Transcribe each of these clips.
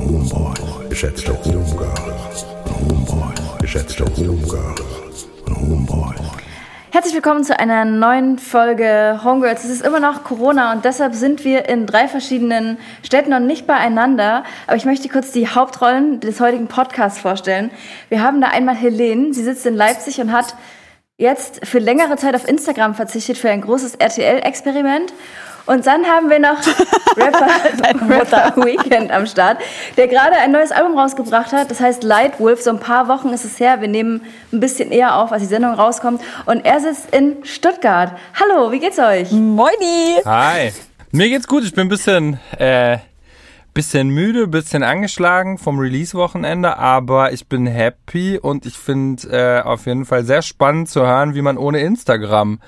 Homegirls und Homeboys, geschätzte Homegirls und Homeboys. Herzlich willkommen zu einer neuen Folge Homegirls. Es ist immer noch Corona und deshalb sind wir in drei verschiedenen Städten und nicht beieinander. Aber ich möchte kurz die Hauptrollen des heutigen Podcasts vorstellen. Wir haben da einmal Helene. Sie sitzt in Leipzig und hat jetzt für längere Zeit auf Instagram verzichtet für ein großes RTL-Experiment. Und dann haben wir noch Rapper, Rapper Weekend am Start, der gerade ein neues Album rausgebracht hat. Das heißt Lightwolf. So ein paar Wochen ist es her. Wir nehmen ein bisschen eher auf, als die Sendung rauskommt. Und er sitzt in Stuttgart. Hallo, wie geht's euch? Moini! Hi. Mir geht's gut. Ich bin ein bisschen, äh, bisschen müde, bisschen angeschlagen vom Release-Wochenende, aber ich bin happy und ich finde äh, auf jeden Fall sehr spannend zu hören, wie man ohne Instagram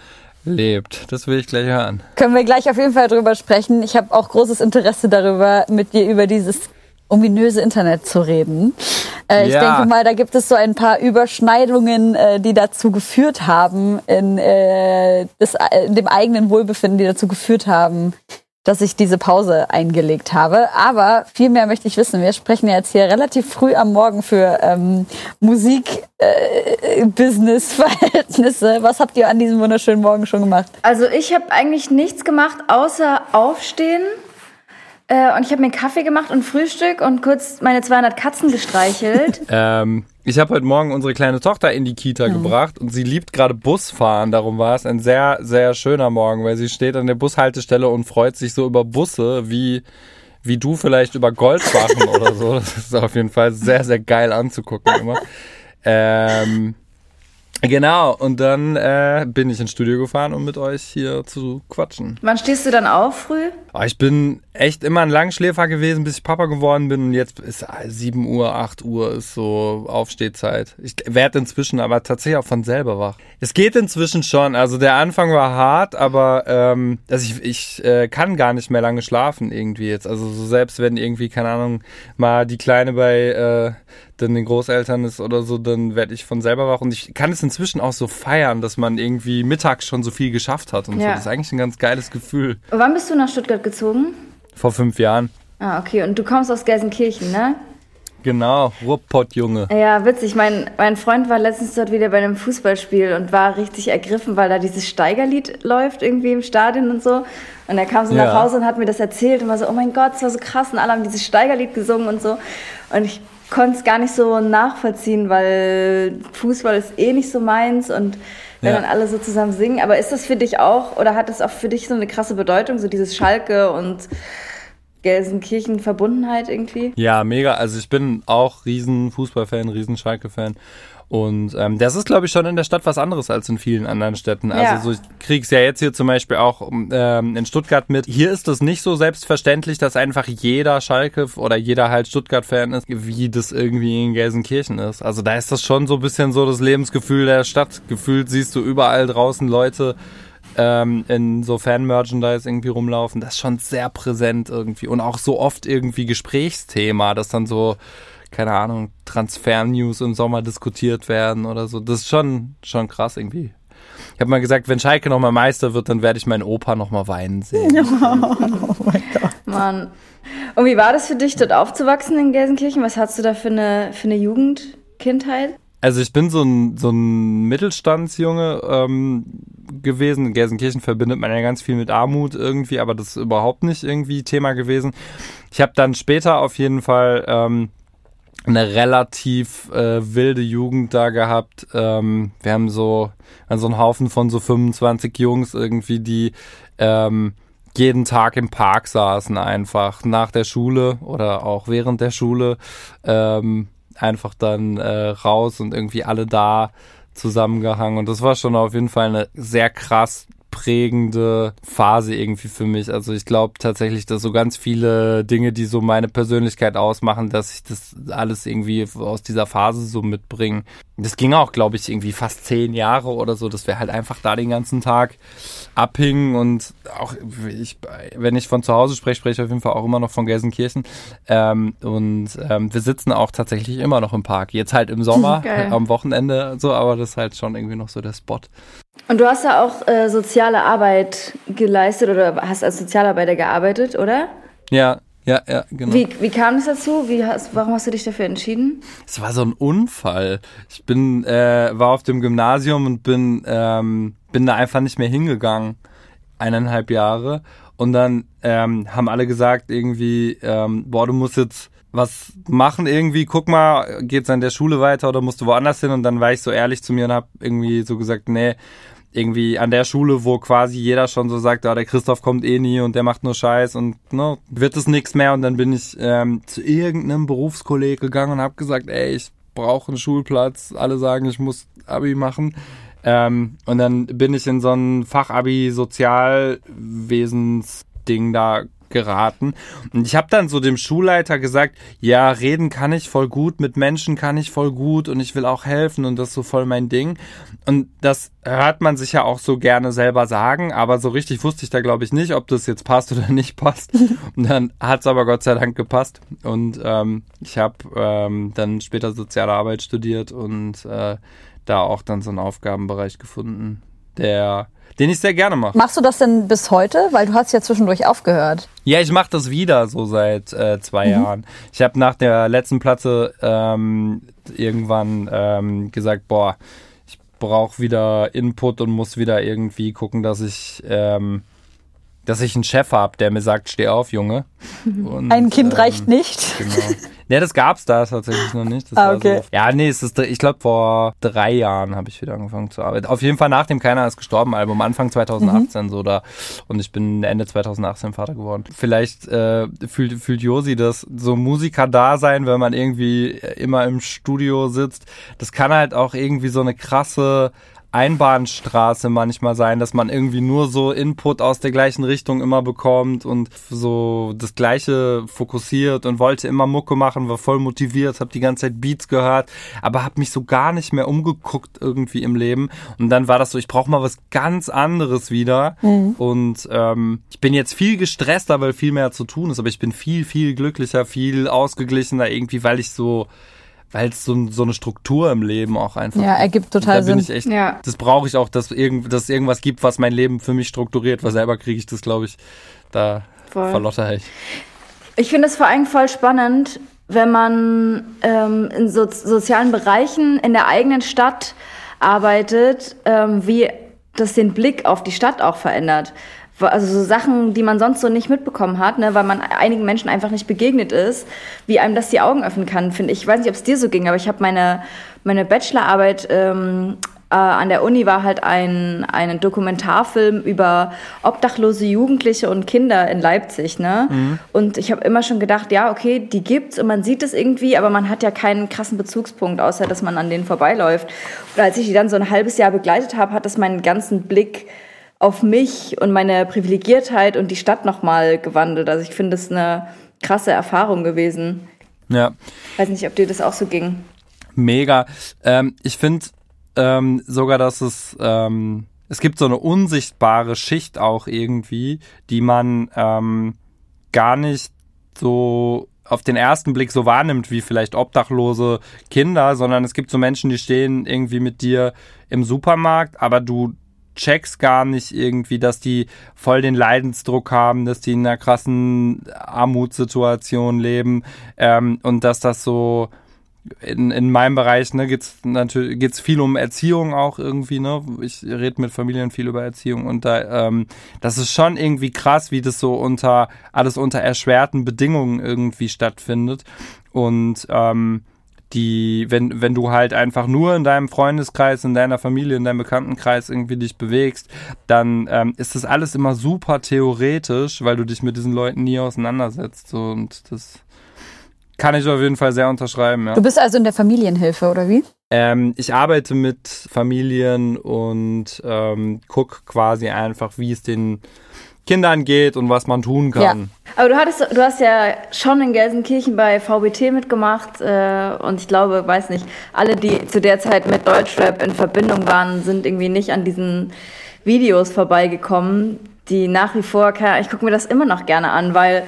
lebt. Das will ich gleich hören. Können wir gleich auf jeden Fall drüber sprechen. Ich habe auch großes Interesse darüber, mit dir über dieses ominöse Internet zu reden. Äh, ich Ja. denke mal, da gibt es so ein paar Überschneidungen, äh, die dazu geführt haben, in, äh, das, äh, in dem eigenen Wohlbefinden, die dazu geführt haben, dass ich diese Pause eingelegt habe. Aber viel mehr möchte ich wissen. Wir sprechen ja jetzt hier relativ früh am Morgen für ähm, Musik-Business-Verhältnisse. Was habt ihr an diesem wunderschönen Morgen schon gemacht? Also ich habe eigentlich nichts gemacht, außer aufstehen. Äh, und ich habe mir einen Kaffee gemacht und Frühstück und kurz meine 200 Katzen gestreichelt. Ähm, ich habe heute Morgen unsere kleine Tochter in die Kita gebracht und sie liebt gerade Busfahren. Darum war es ein sehr, sehr schöner Morgen, weil sie steht an der Bushaltestelle und freut sich so über Busse, wie, wie du vielleicht über Goldbarren oder so. Das ist auf jeden Fall sehr, sehr geil anzugucken immer. Ähm, genau, und dann äh, bin ich ins Studio gefahren, um mit euch hier zu quatschen. Wann stehst du dann auf früh? Oh, ich bin echt immer ein Langschläfer gewesen, bis ich Papa geworden bin. Und jetzt ist 7 Uhr, 8 Uhr ist so Aufstehzeit. Ich werde inzwischen aber tatsächlich auch von selber wach. Es geht inzwischen schon. Also der Anfang war hart, aber ähm, also ich, ich äh, kann gar nicht mehr lange schlafen irgendwie jetzt. Also so selbst wenn irgendwie, keine Ahnung, mal die Kleine bei äh, dann den Großeltern ist oder so, dann werde ich von selber wach. Und ich kann es inzwischen auch so feiern, dass man irgendwie mittags schon so viel geschafft hat und so. Ja. Das ist eigentlich ein ganz geiles Gefühl. Wann bist du nach Stuttgart gezogen? Vor fünf Jahren. Ah, okay. Und du kommst aus Gelsenkirchen, ne? Genau, Ruhrpott-Junge. Ja, witzig. Mein, mein Freund war letztens dort wieder bei einem Fußballspiel und war richtig ergriffen, weil da dieses Steigerlied läuft irgendwie im Stadion und so. Und er kam so Ja. nach Hause und hat mir das erzählt und war so, oh mein Gott, es war so krass und alle haben dieses Steigerlied gesungen und so. Und ich konnte es gar nicht so nachvollziehen, weil Fußball ist eh nicht so meins und wenn Ja. dann alle so zusammen singen. Aber ist das für dich auch oder hat das auch für dich so eine krasse Bedeutung, so dieses Schalke und Gelsenkirchen-Verbundenheit irgendwie? Ja, mega. Also ich bin auch riesen Fußballfan, riesen Schalke-Fan. Und ähm, das ist, glaube ich, schon in der Stadt was anderes als in vielen anderen Städten. Ja. Also so, ich krieg's ja jetzt hier zum Beispiel auch ähm, in Stuttgart mit. Hier ist es nicht so selbstverständlich, dass einfach jeder Schalke oder jeder halt Stuttgart-Fan ist, wie das irgendwie in Gelsenkirchen ist. Also da ist das schon so ein bisschen so das Lebensgefühl der Stadt. Gefühlt siehst du überall draußen Leute ähm, in so Fan-Merchandise irgendwie rumlaufen. Das ist schon sehr präsent irgendwie und auch so oft irgendwie Gesprächsthema, dass dann so, keine Ahnung, Transfer-News im Sommer diskutiert werden oder so. Das ist schon, schon krass irgendwie. Ich habe mal gesagt, wenn Schalke nochmal Meister wird, dann werde ich meinen Opa nochmal weinen sehen. oh mein Gott. Mann. Und wie war das für dich, dort aufzuwachsen in Gelsenkirchen? Was hast du da für eine, für eine Jugendkindheit? Also ich bin so ein, so ein Mittelstandsjunge ähm, gewesen. In Gelsenkirchen verbindet man ja ganz viel mit Armut irgendwie, aber das ist überhaupt nicht irgendwie Thema gewesen. Ich habe dann später auf jeden Fall ähm, eine relativ äh, wilde Jugend da gehabt. Ähm, wir haben so, so einen Haufen von so 25 Jungs irgendwie, die ähm, jeden Tag im Park saßen einfach nach der Schule oder auch während der Schule ähm, einfach dann äh, raus und irgendwie alle da zusammengehangen. Und das war schon auf jeden Fall eine sehr krass prägende Phase irgendwie für mich. Also ich glaube tatsächlich, dass so ganz viele Dinge, die so meine Persönlichkeit ausmachen, dass ich das alles irgendwie aus dieser Phase so mitbringe. Das ging auch, glaube ich, irgendwie fast zehn Jahre oder so, dass wir halt einfach da den ganzen Tag abhingen und auch ich, wenn ich von zu Hause spreche, spreche ich auf jeden Fall auch immer noch von Gelsenkirchen. Ähm, und ähm, wir sitzen auch tatsächlich immer noch im Park. Jetzt halt im Sommer, am Wochenende so, aber das ist halt schon irgendwie noch so der Spot. Und du hast ja auch äh, soziale Arbeit geleistet oder hast als Sozialarbeiter gearbeitet, oder? Ja, ja, ja, genau. Wie, wie kam es dazu? Wie hast, warum hast du dich dafür entschieden? Es war so ein Unfall. Ich bin, äh, war auf dem Gymnasium und bin, ähm, bin da einfach nicht mehr hingegangen. Eineinhalb Jahre. Und dann ähm, haben alle gesagt, irgendwie, ähm, boah, du musst jetzt was machen irgendwie, guck mal, geht's an der Schule weiter oder musst du woanders hin? Und dann war ich so ehrlich zu mir und hab irgendwie so gesagt, nee, irgendwie an der Schule, wo quasi jeder schon so sagt, ah, der Christoph kommt eh nie und der macht nur Scheiß und ne, wird es nichts mehr. Und dann bin ich ähm, zu irgendeinem Berufskolleg gegangen und habe gesagt, ey, ich brauche einen Schulplatz. Alle sagen, ich muss Abi machen. Ähm, und dann bin ich in so ein Fachabi Sozialwesensding da geraten. Und ich habe dann so dem Schulleiter gesagt, ja, reden kann ich voll gut, mit Menschen kann ich voll gut und ich will auch helfen und das ist so voll mein Ding. Und das hört man sich ja auch so gerne selber sagen, aber so richtig wusste ich da glaube ich nicht, ob das jetzt passt oder nicht passt. Und dann hat es aber Gott sei Dank gepasst. Und ähm, ich habe ähm, dann später soziale Arbeit studiert und äh, da auch dann so einen Aufgabenbereich gefunden, der den ich sehr gerne mache. Machst du das denn bis heute? Weil du hast ja zwischendurch aufgehört. Ja, ich mache das wieder so seit äh, zwei mhm. Jahren. Ich habe nach der letzten Platte ähm, irgendwann ähm, gesagt, boah, ich brauche wieder Input und muss wieder irgendwie gucken, dass ich ähm, dass ich einen Chef habe, der mir sagt, steh auf, Junge. Und, Ein Kind ähm, reicht nicht. Genau. Ne, das gab's da tatsächlich noch nicht. Das ah, okay. So, ja, nee, es ist, ich glaube, vor drei Jahren habe ich wieder angefangen zu arbeiten. Auf jeden Fall nach dem Keiner ist gestorben Album, Anfang 2018 mhm. so da. Und ich bin Ende 2018 Vater geworden. Vielleicht äh, fühlt, fühlt Josi das, so Musiker da sein, wenn man irgendwie immer im Studio sitzt. Das kann halt auch irgendwie so eine krasse Einbahnstraße manchmal sein, dass man irgendwie nur so Input aus der gleichen Richtung immer bekommt und so das gleiche fokussiert und wollte immer Mucke machen, war voll motiviert, habe die ganze Zeit Beats gehört, aber habe mich so gar nicht mehr umgeguckt irgendwie im Leben und dann war das so, ich brauche mal was ganz anderes wieder mhm. und ähm, ich bin jetzt viel gestresster, weil viel mehr zu tun ist, aber ich bin viel, viel glücklicher, viel ausgeglichener irgendwie, weil ich so weil es so, so, eine Struktur im Leben auch einfach Ja, ergibt total da Sinn. Echt, ja. Das brauche ich auch, dass, irgend, dass es irgendwas gibt, was mein Leben für mich strukturiert, weil selber kriege ich das, glaube ich, da verlotter ich. Ich finde es vor allem voll spannend, wenn man ähm, in so, sozialen Bereichen in der eigenen Stadt arbeitet, ähm, wie das den Blick auf die Stadt auch verändert also so Sachen, die man sonst so nicht mitbekommen hat, ne, weil man einigen Menschen einfach nicht begegnet ist, wie einem das die Augen öffnen kann, finde ich. Ich weiß nicht, ob es dir so ging, aber ich habe meine, meine Bachelorarbeit ähm, äh, an der Uni war halt ein, ein Dokumentarfilm über obdachlose Jugendliche und Kinder in Leipzig. Ne? Mhm. Und ich habe immer schon gedacht, ja, okay, die gibt's und man sieht es irgendwie, aber man hat ja keinen krassen Bezugspunkt, außer dass man an denen vorbeiläuft. Und als ich die dann so ein halbes Jahr begleitet habe, hat das meinen ganzen Blick auf mich und meine Privilegiertheit und die Stadt nochmal gewandelt. Also ich finde das eine krasse Erfahrung gewesen. Ja. Weiß nicht, ob dir das auch so ging. Mega. Ähm, ich finde ähm, sogar, dass es ähm, es gibt so eine unsichtbare Schicht auch irgendwie, die man ähm, gar nicht so auf den ersten Blick so wahrnimmt wie vielleicht obdachlose Kinder, sondern es gibt so Menschen, die stehen irgendwie mit dir im Supermarkt, aber du checkst gar nicht irgendwie, dass die voll den Leidensdruck haben, dass die in einer krassen Armutssituation leben ähm, und dass das so in, in meinem Bereich ne, geht's natürlich geht's viel um Erziehung auch irgendwie. Ne? Ich rede mit Familien viel über Erziehung und da ähm, das ist schon irgendwie krass, wie das so unter alles unter erschwerten Bedingungen irgendwie stattfindet und ähm, die, wenn, wenn du halt einfach nur in deinem Freundeskreis, in deiner Familie, in deinem Bekanntenkreis irgendwie dich bewegst, dann ähm, ist das alles immer super theoretisch, weil du dich mit diesen Leuten nie auseinandersetzt. So, und das kann ich auf jeden Fall sehr unterschreiben, ja. Du bist also in der Familienhilfe, oder wie? Ähm, ich arbeite mit Familien und ähm, guck quasi einfach, wie es den Kindern geht und was man tun kann. Ja. Aber du hattest, du hast ja schon in Gelsenkirchen bei VBT mitgemacht äh, und ich glaube, weiß nicht, alle, die zu der Zeit mit Deutschrap in Verbindung waren, sind irgendwie nicht an diesen Videos vorbeigekommen, die nach wie vor, ich gucke mir das immer noch gerne an, weil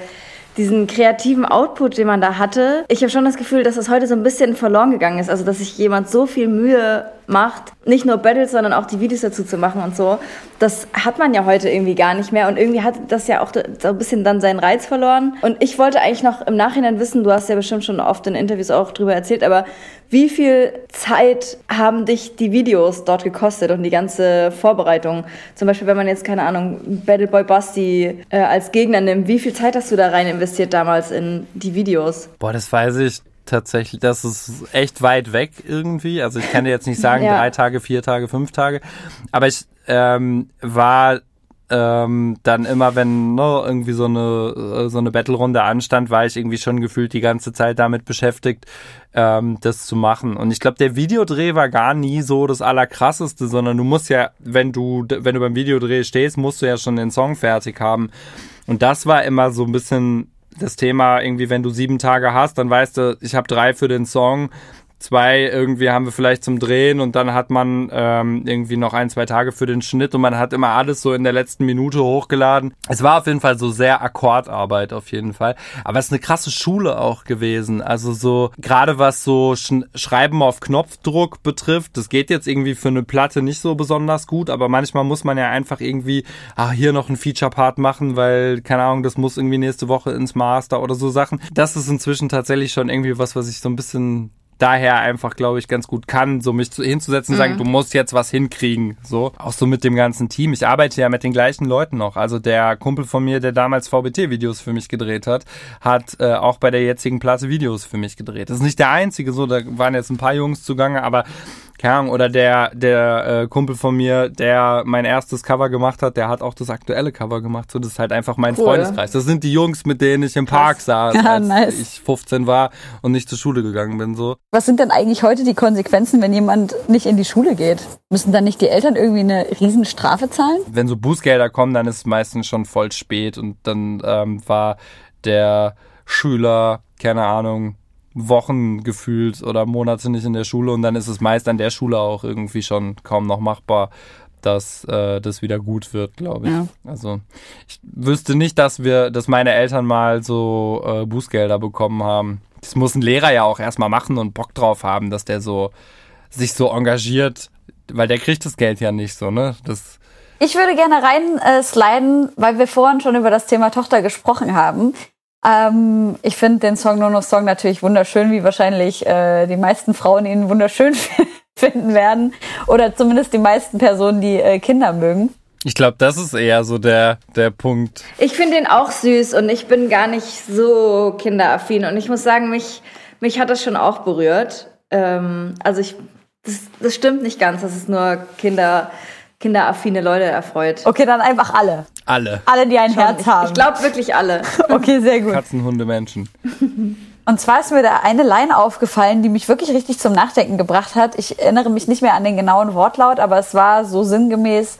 diesen kreativen Output, den man da hatte, ich habe schon das Gefühl, dass das heute so ein bisschen verloren gegangen ist. Also, dass sich jemand so viel Mühe macht, nicht nur Battles, sondern auch die Videos dazu zu machen und so. Das hat man ja heute irgendwie gar nicht mehr und irgendwie hat das ja auch so ein bisschen dann seinen Reiz verloren. Und ich wollte eigentlich noch im Nachhinein wissen, du hast ja bestimmt schon oft in Interviews auch drüber erzählt, aber wie viel Zeit haben dich die Videos dort gekostet und die ganze Vorbereitung? Zum Beispiel, wenn man jetzt, keine Ahnung, Battleboy Basti äh, als Gegner nimmt, wie viel Zeit hast du da rein investiert damals in die Videos? Boah, das weiß ich tatsächlich, das ist echt weit weg irgendwie. Also ich kann dir jetzt nicht sagen, ja. drei Tage, vier Tage, fünf Tage. Aber ich ähm, war ähm, dann immer, wenn ne, irgendwie so eine, äh, so eine Battle-Runde anstand, war ich irgendwie schon gefühlt die ganze Zeit damit beschäftigt, ähm, das zu machen. Und ich glaube, der Videodreh war gar nie so das Allerkrasseste, sondern du musst ja, wenn du, wenn du beim Videodreh stehst, musst du ja schon den Song fertig haben. Und das war immer so ein bisschen das Thema irgendwie, wenn du sieben Tage hast, dann weißt du, ich habe drei für den Song, zwei irgendwie haben wir vielleicht zum Drehen und dann hat man ähm, irgendwie noch ein, zwei Tage für den Schnitt und man hat immer alles so in der letzten Minute hochgeladen. Es war auf jeden Fall so sehr Akkordarbeit auf jeden Fall. Aber es ist eine krasse Schule auch gewesen. Also so, gerade was so Sch Schreiben auf Knopfdruck betrifft, das geht jetzt irgendwie für eine Platte nicht so besonders gut, aber manchmal muss man ja einfach irgendwie, ah, hier noch ein Feature-Part machen, weil, keine Ahnung, das muss irgendwie nächste Woche ins Master oder so Sachen. Das ist inzwischen tatsächlich schon irgendwie was, was ich so ein bisschen daher einfach, glaube ich, ganz gut kann, so mich hinzusetzen und mhm. sagen, du musst jetzt was hinkriegen. So. Auch so mit dem ganzen Team. Ich arbeite ja mit den gleichen Leuten noch. Also der Kumpel von mir, der damals VBT-Videos für mich gedreht hat, hat äh, auch bei der jetzigen Platte Videos für mich gedreht. Das ist nicht der einzige, so, da waren jetzt ein paar Jungs zugange, aber keine Ahnung, oder der, der äh, Kumpel von mir, der mein erstes Cover gemacht hat, der hat auch das aktuelle Cover gemacht. So, das ist halt einfach mein cool. Freundeskreis. Das sind die Jungs, mit denen ich im Krass. Park saß, ja, als nice. ich 15 war und nicht zur Schule gegangen bin. So. Was sind denn eigentlich heute die Konsequenzen, wenn jemand nicht in die Schule geht? Müssen dann nicht die Eltern irgendwie eine Riesenstrafe zahlen? Wenn so Bußgelder kommen, dann ist es meistens schon voll spät und dann ähm, war der Schüler, keine Ahnung, Wochen gefühlt oder Monate nicht in der Schule und dann ist es meist an der Schule auch irgendwie schon kaum noch machbar, dass äh, das wieder gut wird, glaube ich. Ja. Also ich wüsste nicht, dass wir, dass meine Eltern mal so äh, Bußgelder bekommen haben. Das muss ein Lehrer ja auch erstmal machen und Bock drauf haben, dass der so sich so engagiert, weil der kriegt das Geld ja nicht so, ne? Das ich würde gerne rein äh, sliden, weil wir vorhin schon über das Thema Tochter gesprochen haben. Ähm, ich finde den Song No No Song natürlich wunderschön, wie wahrscheinlich äh, die meisten Frauen ihn wunderschön finden werden. Oder zumindest die meisten Personen, die äh, Kinder mögen. Ich glaube, das ist eher so der, der Punkt. Ich finde ihn auch süß und ich bin gar nicht so kinderaffin. Und ich muss sagen, mich, mich hat das schon auch berührt. Ähm, also ich, das, das stimmt nicht ganz, dass es nur Kinder kinderaffine Leute erfreut. Okay, dann einfach alle. Alle. Alle, die ein Schon. Herz haben. Ich glaube wirklich alle. okay, sehr gut. Katzen, Hunde, Menschen. Und zwar ist mir da eine Line aufgefallen, die mich wirklich richtig zum Nachdenken gebracht hat. Ich erinnere mich nicht mehr an den genauen Wortlaut, aber es war so sinngemäß,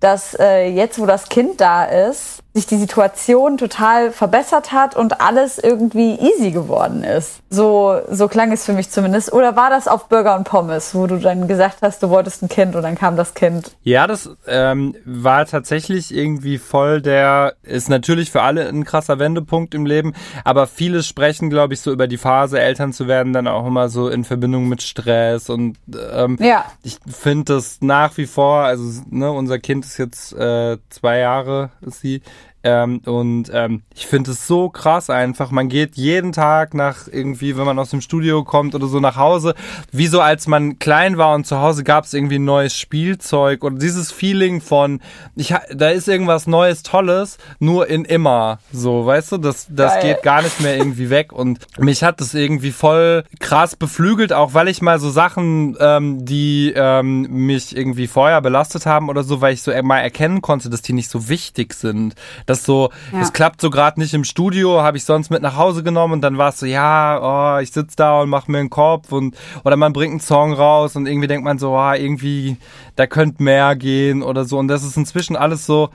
dass äh, jetzt, wo das Kind da ist, sich die Situation total verbessert hat und alles irgendwie easy geworden ist. So, so klang es für mich zumindest. Oder war das auf Burger und Pommes, wo du dann gesagt hast, du wolltest ein Kind und dann kam das Kind? Ja, das ähm, war tatsächlich irgendwie voll der, ist natürlich für alle ein krasser Wendepunkt im Leben, aber viele sprechen, glaube ich, so über die Phase, Eltern zu werden, dann auch immer so in Verbindung mit Stress und ähm, Ja. ich finde das nach wie vor, also ne, unser Kind ist jetzt äh, zwei Jahre, ist sie. Ähm, und ähm, ich finde es so krass einfach. Man geht jeden Tag nach irgendwie, wenn man aus dem Studio kommt oder so nach Hause, wie so als man klein war und zu Hause gab es irgendwie ein neues Spielzeug oder dieses Feeling von, ich, da ist irgendwas Neues, Tolles, nur in immer. So, weißt du, das, das Geil. geht gar nicht mehr irgendwie weg. Und mich hat das irgendwie voll krass beflügelt, auch weil ich mal so Sachen, ähm, die ähm, mich irgendwie vorher belastet haben oder so, weil ich so mal erkennen konnte, dass die nicht so wichtig sind. Das so, Ja. es klappt so gerade nicht im Studio, habe ich sonst mit nach Hause genommen und dann war es so, ja, oh, ich sitz da und mach mir einen Kopf und oder man bringt einen Song raus und irgendwie denkt man so, ah, irgendwie, da könnte mehr gehen oder so. Und das ist inzwischen alles so,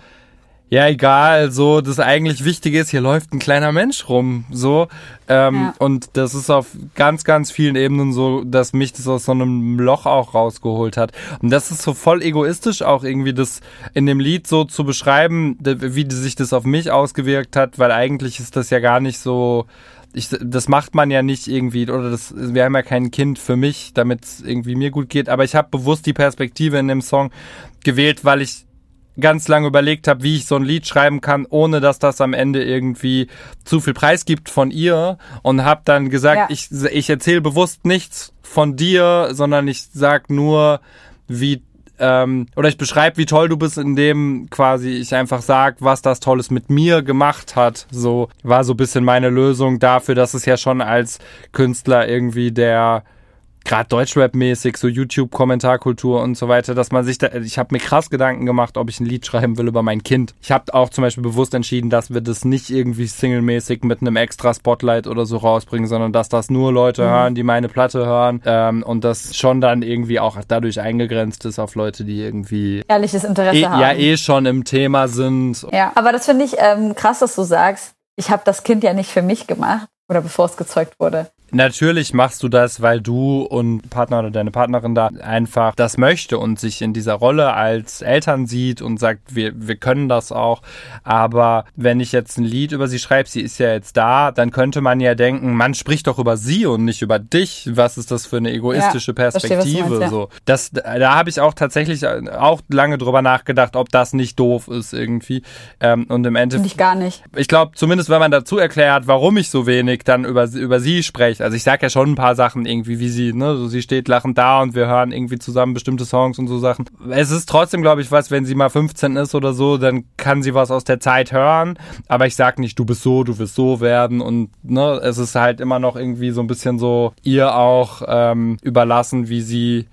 ja, egal, so, das eigentlich Wichtige ist, hier läuft ein kleiner Mensch rum, so. Ähm, Ja. Und das ist auf ganz, ganz vielen Ebenen so, dass mich das aus so einem Loch auch rausgeholt hat. Und das ist so voll egoistisch auch irgendwie das in dem Lied so zu beschreiben, wie sich das auf mich ausgewirkt hat, weil eigentlich ist das ja gar nicht so, ich, das macht man ja nicht irgendwie, oder das, wir haben ja kein Kind für mich, damit es irgendwie mir gut geht, aber ich habe bewusst die Perspektive in dem Song gewählt, weil ich ganz lange überlegt habe, wie ich so ein Lied schreiben kann, ohne dass das am Ende irgendwie zu viel Preis gibt von ihr und habe dann gesagt, Ja. ich, ich erzähle bewusst nichts von dir, sondern ich sag nur, wie ähm, oder ich beschreibe, wie toll du bist, indem quasi ich einfach sag, was das Tolles mit mir gemacht hat. So war so ein bisschen meine Lösung dafür, dass es ja schon als Künstler irgendwie der gerade Deutschrap-mäßig, so YouTube-Kommentarkultur und so weiter, dass man sich da, ich habe mir krass Gedanken gemacht, ob ich ein Lied schreiben will über mein Kind. Ich habe auch zum Beispiel bewusst entschieden, dass wir das nicht irgendwie singlemäßig mit einem extra Spotlight oder so rausbringen, sondern dass das nur Leute hören, die meine Platte hören ähm, und das schon dann irgendwie auch dadurch eingegrenzt ist auf Leute, die irgendwie Ehrliches Interesse eh, haben. ja eh schon im Thema sind. Ja, aber das finde ich ähm, krass, dass du sagst, ich habe das Kind ja nicht für mich gemacht oder bevor es gezeugt wurde. Natürlich machst du das, weil du und Partner oder deine Partnerin da einfach das möchte und sich in dieser Rolle als Eltern sieht und sagt, wir, wir können das auch. Aber wenn ich jetzt ein Lied über sie schreibe, sie ist ja jetzt da, dann könnte man ja denken, man spricht doch über sie und nicht über dich. Was ist das für eine egoistische Ja, verstehe, Perspektive? meinst, ja. so. das, da habe ich auch tatsächlich auch lange drüber nachgedacht, ob das nicht doof ist irgendwie. Ähm, und im Finde Endeffekt ich gar nicht. ich glaube, zumindest wenn man dazu erklärt, warum ich so wenig dann über, über sie spreche. Also ich sage ja schon ein paar Sachen irgendwie, wie sie, ne, so sie steht lachend da und wir hören irgendwie zusammen bestimmte Songs und so Sachen. Es ist trotzdem, glaube ich, was, wenn sie mal 15 ist oder so, dann kann sie was aus der Zeit hören. Aber ich sag nicht, du bist so, du wirst so werden und ne, es ist halt immer noch irgendwie so ein bisschen so ihr auch ähm, überlassen, wie sie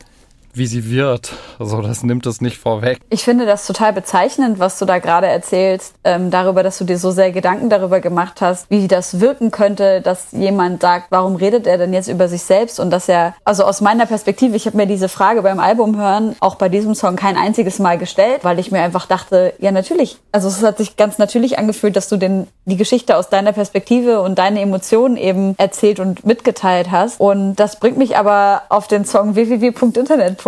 wie sie wird. Also das nimmt es nicht vorweg. Ich finde das total bezeichnend, was du da gerade erzählst, ähm, darüber, dass du dir so sehr Gedanken darüber gemacht hast, wie das wirken könnte, dass jemand sagt, warum redet er denn jetzt über sich selbst und dass er, also aus meiner Perspektive, ich habe mir diese Frage beim Album hören, auch bei diesem Song kein einziges Mal gestellt, weil ich mir einfach dachte, ja natürlich, also es hat sich ganz natürlich angefühlt, dass du den, die Geschichte aus deiner Perspektive und deine Emotionen eben erzählt und mitgeteilt hast und das bringt mich aber auf den Song www.internet.de,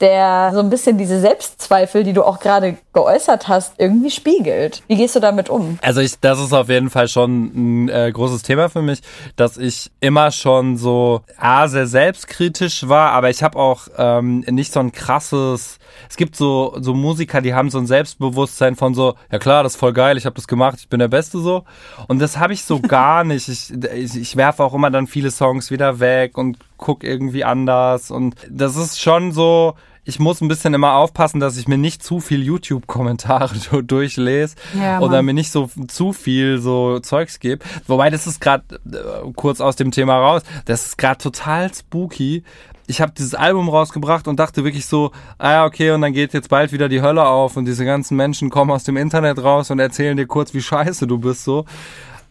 der so ein bisschen diese Selbstzweifel, die du auch gerade geäußert hast, irgendwie spiegelt. Wie gehst du damit um? Also ich, das ist auf jeden Fall schon ein äh, großes Thema für mich, dass ich immer schon so a sehr selbstkritisch war, aber ich habe auch ähm, nicht so ein krasses. Es gibt so so Musiker, die haben so ein Selbstbewusstsein von so, ja klar, das ist voll geil, ich habe das gemacht, ich bin der Beste so. Und das habe ich so gar nicht. Ich, ich, ich werfe auch immer dann viele Songs wieder weg und guck irgendwie anders und das ist schon so ich muss ein bisschen immer aufpassen, dass ich mir nicht zu viel YouTube-Kommentare du- durchlese Ja, oder mir nicht so zu viel so Zeugs gebe. Wobei das ist gerade äh, kurz aus dem Thema raus. Das ist gerade total spooky. Ich habe dieses Album rausgebracht und dachte wirklich so, ah ja, okay, und dann geht jetzt bald wieder die Hölle auf und diese ganzen Menschen kommen aus dem Internet raus und erzählen dir kurz, wie scheiße du bist so.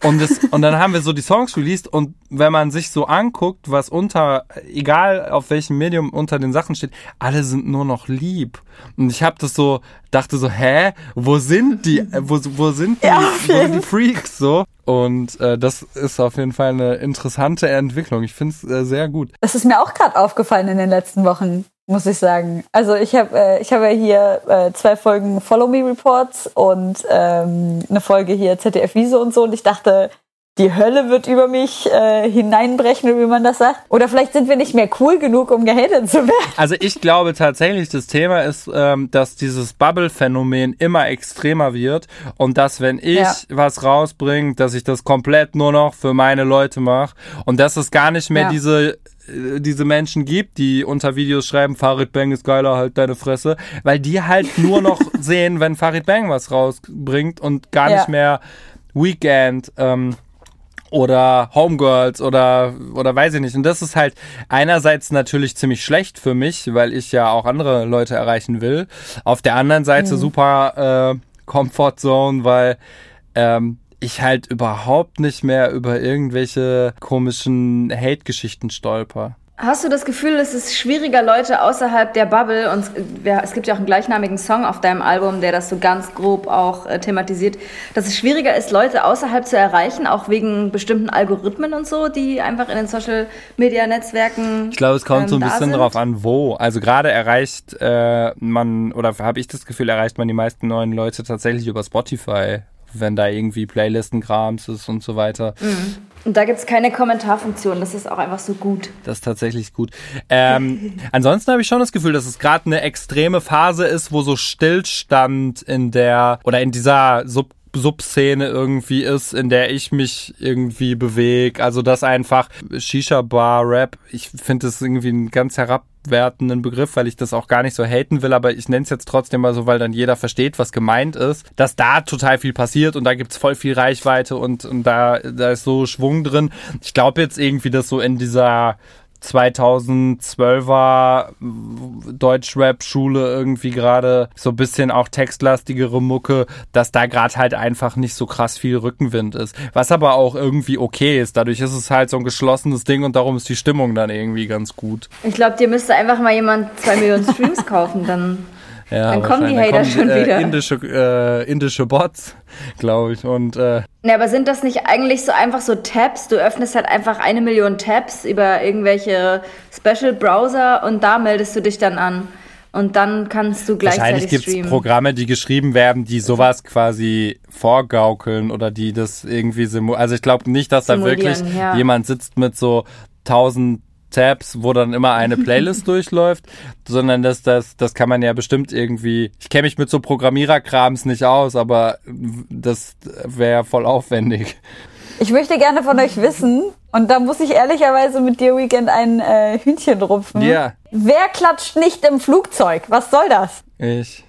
Und, das, und dann haben wir so die Songs released und wenn man sich so anguckt, was unter, egal auf welchem Medium unter den Sachen steht, alle sind nur noch lieb. Und ich habe das so, dachte so, hä, wo sind die, wo, wo sind die, Ja, wo sind die Freaks so? Und äh, das ist auf jeden Fall eine interessante Entwicklung. Ich finde es äh, sehr gut. Das ist mir auch gerade aufgefallen in den letzten Wochen, muss ich sagen. Also ich habe äh, ich habe ja hier äh, zwei Folgen Follow Me Reports und ähm, eine Folge hier ZDF Wiese und so und ich dachte, die Hölle wird über mich äh, hineinbrechen, wie man das sagt. Oder vielleicht sind wir nicht mehr cool genug, um gehatet zu werden. Also ich glaube tatsächlich, das Thema ist, ähm, dass dieses Bubble-Phänomen immer extremer wird und dass wenn ich Ja. was rausbringe, dass ich das komplett nur noch für meine Leute mache und dass es gar nicht mehr Ja. diese diese Menschen gibt, die unter Videos schreiben, Farid Bang ist geiler, halt deine Fresse, weil die halt nur noch sehen, wenn Farid Bang was rausbringt und gar Ja. nicht mehr Weekend ähm, oder Homegirls oder oder weiß ich nicht. Und das ist halt einerseits natürlich ziemlich schlecht für mich, weil ich ja auch andere Leute erreichen will. Auf der anderen Seite super äh, Comfort Zone, weil ähm, ich halt überhaupt nicht mehr über irgendwelche komischen Hate-Geschichten stolper. Hast du das Gefühl, es ist schwieriger, Leute außerhalb der Bubble, und es- gibt ja auch einen gleichnamigen Song auf deinem Album, der das so ganz grob auch äh, thematisiert, dass es schwieriger ist, Leute außerhalb zu erreichen, auch wegen bestimmten Algorithmen und so, die einfach in den Social-Media-Netzwerken Ich glaube, es kommt ähm, so ein bisschen sind? drauf an, wo. Also gerade erreicht äh, man, oder habe ich das Gefühl, erreicht man die meisten neuen Leute tatsächlich über Spotify, wenn da irgendwie Playlisten-Krams ist und so weiter. Und da gibt es keine Kommentarfunktion, das ist auch einfach so gut. Das ist tatsächlich gut. Ähm, ansonsten habe ich schon das Gefühl, dass es gerade eine extreme Phase ist, wo so Stillstand in der oder in dieser Sub Subszene irgendwie ist, in der ich mich irgendwie bewege. Also das einfach Shisha-Bar-Rap. Ich finde das irgendwie einen ganz herabwertenden Begriff, weil ich das auch gar nicht so haten will, aber ich nenne es jetzt trotzdem mal so, weil dann jeder versteht, was gemeint ist, dass da total viel passiert und da gibt's voll viel Reichweite und, und da, da ist so Schwung drin. Ich glaube jetzt irgendwie, dass so in dieser 2012er Deutschrap-Schule irgendwie gerade so ein bisschen auch textlastigere Mucke, dass da gerade halt einfach nicht so krass viel Rückenwind ist. Was aber auch irgendwie okay ist. Dadurch ist es halt so ein geschlossenes Ding und darum ist die Stimmung dann irgendwie ganz gut. Ich glaube, dir müsste einfach mal jemand zwei Millionen Streams kaufen, dann Ja, Dann kommen die wahrscheinlich. Hater schon äh, wieder. Indische, äh, indische Bots, glaube ich. Und äh, Ne, aber sind das nicht eigentlich so einfach so Tabs? Du öffnest halt einfach eine Million Tabs über irgendwelche Special Browser und da meldest du dich dann an. Und dann kannst du wahrscheinlich gleichzeitig gibt es streamen. Programme, die geschrieben werden, die sowas quasi vorgaukeln oder die das irgendwie simulieren. Also ich glaube nicht, dass da wirklich ja. jemand sitzt mit so tausend Tabs, wo dann immer eine Playlist durchläuft, sondern das, das, das kann man ja bestimmt irgendwie. Ich kenne mich mit so Programmiererkrams nicht aus, aber das wäre ja voll aufwendig. Ich möchte gerne von euch wissen, und da muss ich ehrlicherweise mit dir Weekend ein äh, Hühnchen rupfen. Ja, Wer klatscht nicht im Flugzeug? Was soll das? ich.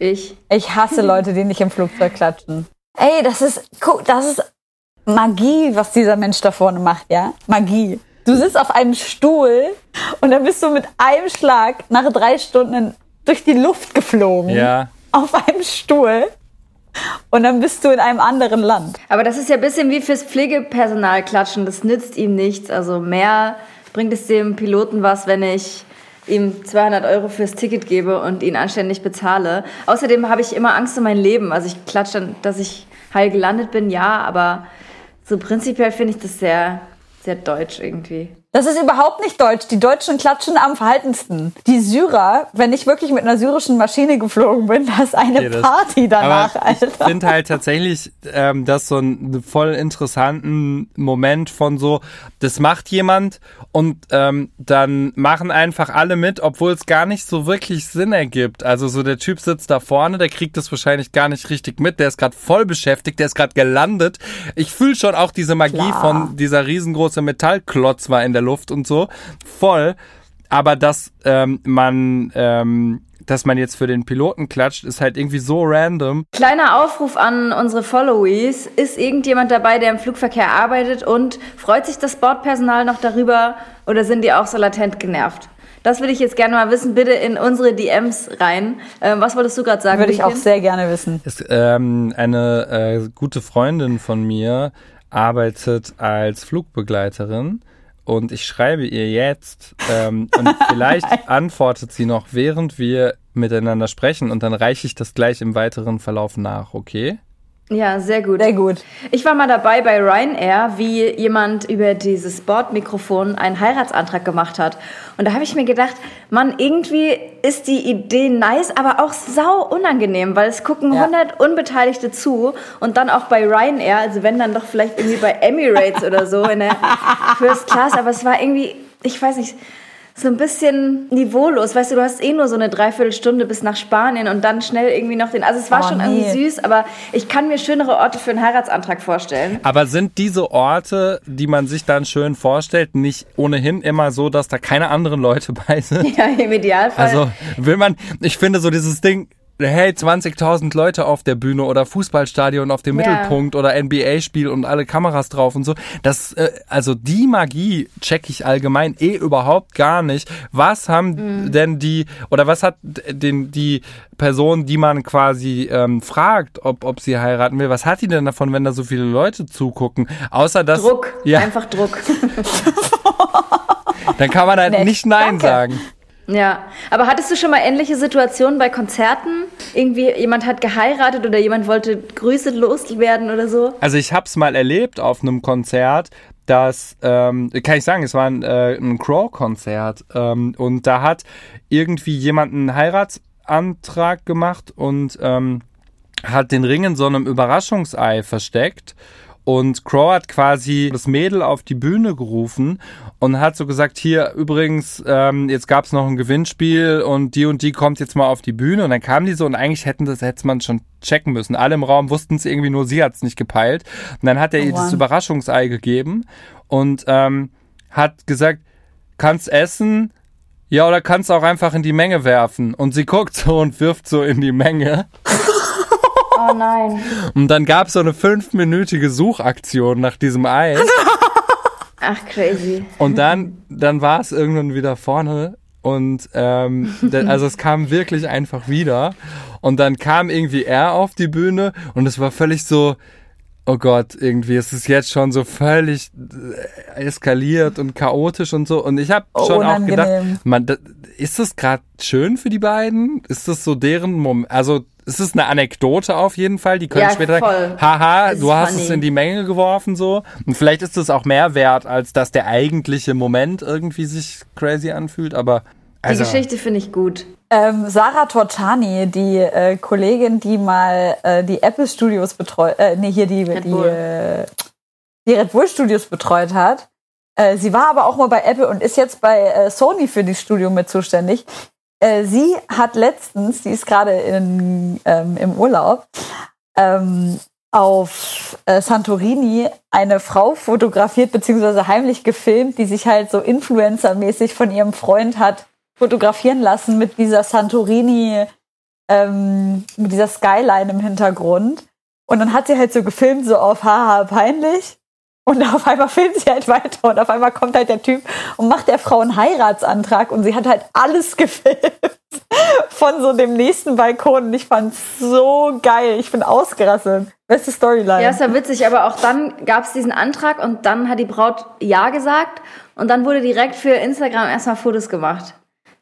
Ich. Ich hasse Leute, die nicht im Flugzeug klatschen. Ey, das ist, das ist Magie, was dieser Mensch da vorne macht, ja? Magie. Du sitzt auf einem Stuhl und dann bist du mit einem Schlag nach drei Stunden durch die Luft geflogen. Ja. Auf einem Stuhl. Und dann bist du in einem anderen Land. Aber das ist ja ein bisschen wie fürs Pflegepersonal klatschen. Das nützt ihm nichts. Also mehr bringt es dem Piloten was, wenn ich ihm 200 Euro fürs Ticket gebe und ihn anständig bezahle. Außerdem habe ich immer Angst um mein Leben. Also ich klatsche dann, dass ich heil gelandet bin, ja, aber so prinzipiell finde ich das sehr, sehr deutsch irgendwie. Das ist überhaupt nicht deutsch. Die Deutschen klatschen am verhaltensten. Die Syrer, wenn ich wirklich mit einer syrischen Maschine geflogen bin, das ist eine Okay, Party danach, Aber ich Alter. finde halt tatsächlich ähm, das so einen voll interessanten Moment von so, das macht jemand und ähm, dann machen einfach alle mit, obwohl es gar nicht so wirklich Sinn ergibt. Also so der Typ sitzt da vorne, der kriegt das wahrscheinlich gar nicht richtig mit, der ist gerade voll beschäftigt, der ist gerade gelandet. Ich fühle schon auch diese Magie Klar. von dieser riesengroße Metallklotz war in der Luft und so. Voll. Aber dass ähm, man ähm, dass man jetzt für den Piloten klatscht, ist halt irgendwie so random. Kleiner Aufruf an unsere Followies. Ist irgendjemand dabei, der im Flugverkehr arbeitet und freut sich das Bordpersonal noch darüber oder sind die auch so latent genervt? Das würde ich jetzt gerne mal wissen. Bitte in unsere DMs rein. Ähm, was wolltest du gerade sagen? Würde ich auch sehr gerne wissen. Ist, ähm, eine äh, gute Freundin von mir arbeitet als Flugbegleiterin und ich schreibe ihr jetzt ähm, und vielleicht antwortet sie noch, während wir miteinander sprechen und dann reiche ich das gleich im weiteren Verlauf nach, okay? Ja, sehr gut. Sehr gut. Ich war mal dabei bei Ryanair, wie jemand über dieses Bordmikrofon einen Heiratsantrag gemacht hat. Und da habe ich mir gedacht, Mann, irgendwie ist die Idee nice, aber auch sau unangenehm, weil es gucken Ja. 100 Unbeteiligte zu und dann auch bei Ryanair, also wenn dann doch vielleicht irgendwie bei Emirates oder so in der First Class, aber es war irgendwie, ich weiß nicht, so ein bisschen niveaulos. Weißt du, du hast eh nur so eine Dreiviertelstunde bis nach Spanien und dann schnell irgendwie noch den. Also es war Oh, schon nee. irgendwie süß, aber ich kann mir schönere Orte für einen Heiratsantrag vorstellen. Aber sind diese Orte, die man sich dann schön vorstellt, nicht ohnehin immer so, dass da keine anderen Leute bei sind? Ja, im Idealfall. Also will man, ich finde so dieses Ding, hey, 20.000 Leute auf der Bühne oder Fußballstadion auf dem Ja. Mittelpunkt oder NBA-Spiel und alle Kameras drauf und so. Das, äh, also die Magie check ich allgemein eh überhaupt gar nicht. Was haben Mhm. denn die, oder was hat den, die Person, die man quasi ähm, fragt, ob, ob sie heiraten will, was hat die denn davon, wenn da so viele Leute zugucken? Außer dass, Druck, ja, einfach Druck. dann kann man halt Nett. nicht Nein Danke. sagen. Ja, aber hattest du schon mal ähnliche Situationen bei Konzerten? Irgendwie jemand hat geheiratet oder jemand wollte Grüße loswerden oder so? Also ich habe es mal erlebt auf einem Konzert, das, ähm, kann ich sagen, es war ein, äh, ein Crow-Konzert ähm, und da hat irgendwie jemand einen Heiratsantrag gemacht und ähm, hat den Ring in so einem Überraschungsei versteckt und Crow hat quasi das Mädel auf die Bühne gerufen und hat so gesagt, hier übrigens, ähm, jetzt gab's noch ein Gewinnspiel und die und die kommt jetzt mal auf die Bühne und dann kam die so und eigentlich hätten das hätte man schon checken müssen. Alle im Raum wussten es irgendwie, nur sie hat's nicht gepeilt. Und dann hat er ihr Mann. dieses Überraschungsei gegeben und ähm, hat gesagt, kannst essen, ja, oder kannst auch einfach in die Menge werfen. Und sie guckt so und wirft so in die Menge. Oh nein. Und dann gab es so eine fünfminütige Suchaktion nach diesem Eis. Ach, crazy. Und dann, dann war es irgendwann wieder vorne. Und ähm, also es kam wirklich einfach wieder. Und dann kam irgendwie er auf die Bühne und es war völlig so, oh Gott, irgendwie es ist jetzt schon so völlig äh, eskaliert und chaotisch und so. Und ich habe Oh, schon auch gedacht, unangenehm. man, ist das gerade schön für die beiden? Ist das so deren Moment? Also ist es eine Anekdote auf jeden Fall? Die können Ja, später voll. sagen, haha, Es du ist hast funny. es in die Menge geworfen so. Und vielleicht ist es auch mehr wert, als dass der eigentliche Moment irgendwie sich crazy anfühlt. Aber Die also, Geschichte finde ich gut. Ähm, Sarah Tortani, die äh, Kollegin, die mal äh, die Apple Studios betreut, äh, nee, hier die, Red die, Bull. äh, die Red Bull Studios betreut hat. Äh, sie war aber auch mal bei Apple und ist jetzt bei äh, Sony für die Studio mit zuständig. Äh, sie hat letztens, die ist gerade in, ähm, im Urlaub, ähm, auf äh, Santorini eine Frau fotografiert beziehungsweise heimlich gefilmt, die sich halt so Influencer-mäßig von ihrem Freund hat fotografieren lassen mit dieser Santorini, ähm, mit dieser Skyline im Hintergrund. Und dann hat sie halt so gefilmt, so auf haha peinlich. Und auf einmal filmt sie halt weiter und auf einmal kommt halt der Typ und macht der Frau einen Heiratsantrag und sie hat halt alles gefilmt von so dem nächsten Balkon und ich fand's so geil. Ich bin ausgerastet. Beste Storyline. Ja, ist ja witzig, aber auch dann gab es diesen Antrag und dann hat die Braut Ja gesagt und dann wurde direkt für Instagram erstmal Fotos gemacht.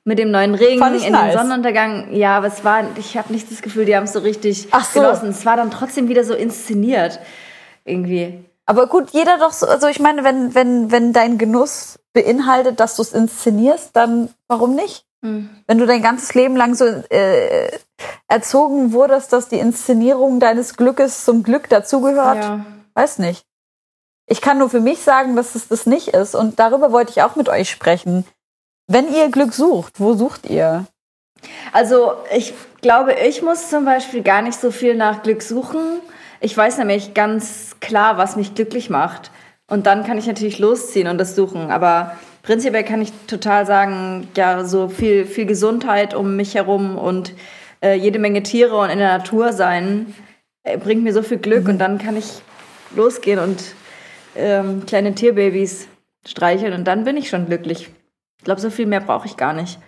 Mit dem neuen ich in nice. den Sonnenuntergang. Ja, aber es war, ich habe nicht das Gefühl, die haben es so richtig so. genossen. Es war dann trotzdem wieder so inszeniert. Irgendwie. Aber gut, jeder doch so, also ich meine, wenn, wenn, wenn dein Genuss beinhaltet, dass du es inszenierst, dann warum nicht? Hm. Wenn du dein ganzes Leben lang so äh, erzogen wurdest, dass die Inszenierung deines Glückes zum Glück dazugehört, Ja. weiß nicht. Ich kann nur für mich sagen, dass es das nicht ist. Und darüber wollte ich auch mit euch sprechen. Wenn ihr Glück sucht, wo sucht ihr? Also ich glaube, ich muss zum Beispiel gar nicht so viel nach Glück suchen. Ich weiß nämlich ganz klar, was mich glücklich macht. Und dann kann ich natürlich losziehen und das suchen. Aber prinzipiell kann ich total sagen, ja, so viel, viel Gesundheit um mich herum und äh, jede Menge Tiere und in der Natur sein, äh, bringt mir so viel Glück. Und dann kann ich losgehen und ähm, kleine Tierbabys streicheln und dann bin ich schon glücklich. Ich glaube, so viel mehr brauche ich gar nicht.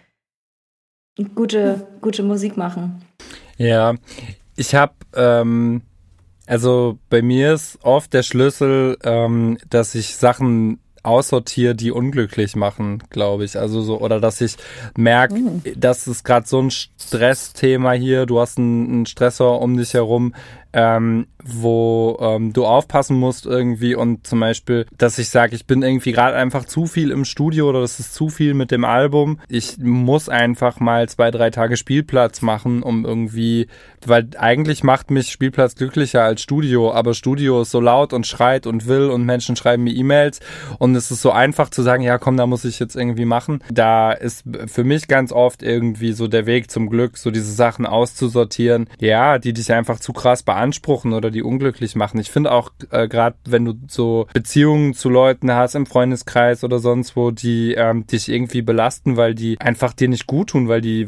Gute, gute Musik machen. Ja, ich habe, ähm, also bei mir ist oft der Schlüssel, ähm, dass ich Sachen aussortiere, die unglücklich machen, glaube ich. Also so, oder dass ich merke, mhm. das ist gerade so ein Stressthema hier, du hast einen, einen Stressor um dich herum, ähm, wo ähm, du aufpassen musst irgendwie und zum Beispiel, dass ich sage, ich bin irgendwie gerade einfach zu viel im Studio oder das ist zu viel mit dem Album. Ich muss einfach mal zwei, drei Tage Spielplatz machen, um irgendwie, weil eigentlich macht mich Spielplatz glücklicher als Studio, aber Studio ist so laut und schreit und will und Menschen schreiben mir E-Mails und es ist so einfach zu sagen, ja komm, da muss ich jetzt irgendwie machen. Da ist für mich ganz oft irgendwie so der Weg zum Glück, so diese Sachen auszusortieren, ja, die dich einfach zu krass beantworten beanspruchen oder die unglücklich machen. Ich finde auch äh, gerade, wenn du so Beziehungen zu Leuten hast im Freundeskreis oder sonst wo, die ähm, dich irgendwie belasten, weil die einfach dir nicht gut tun, weil die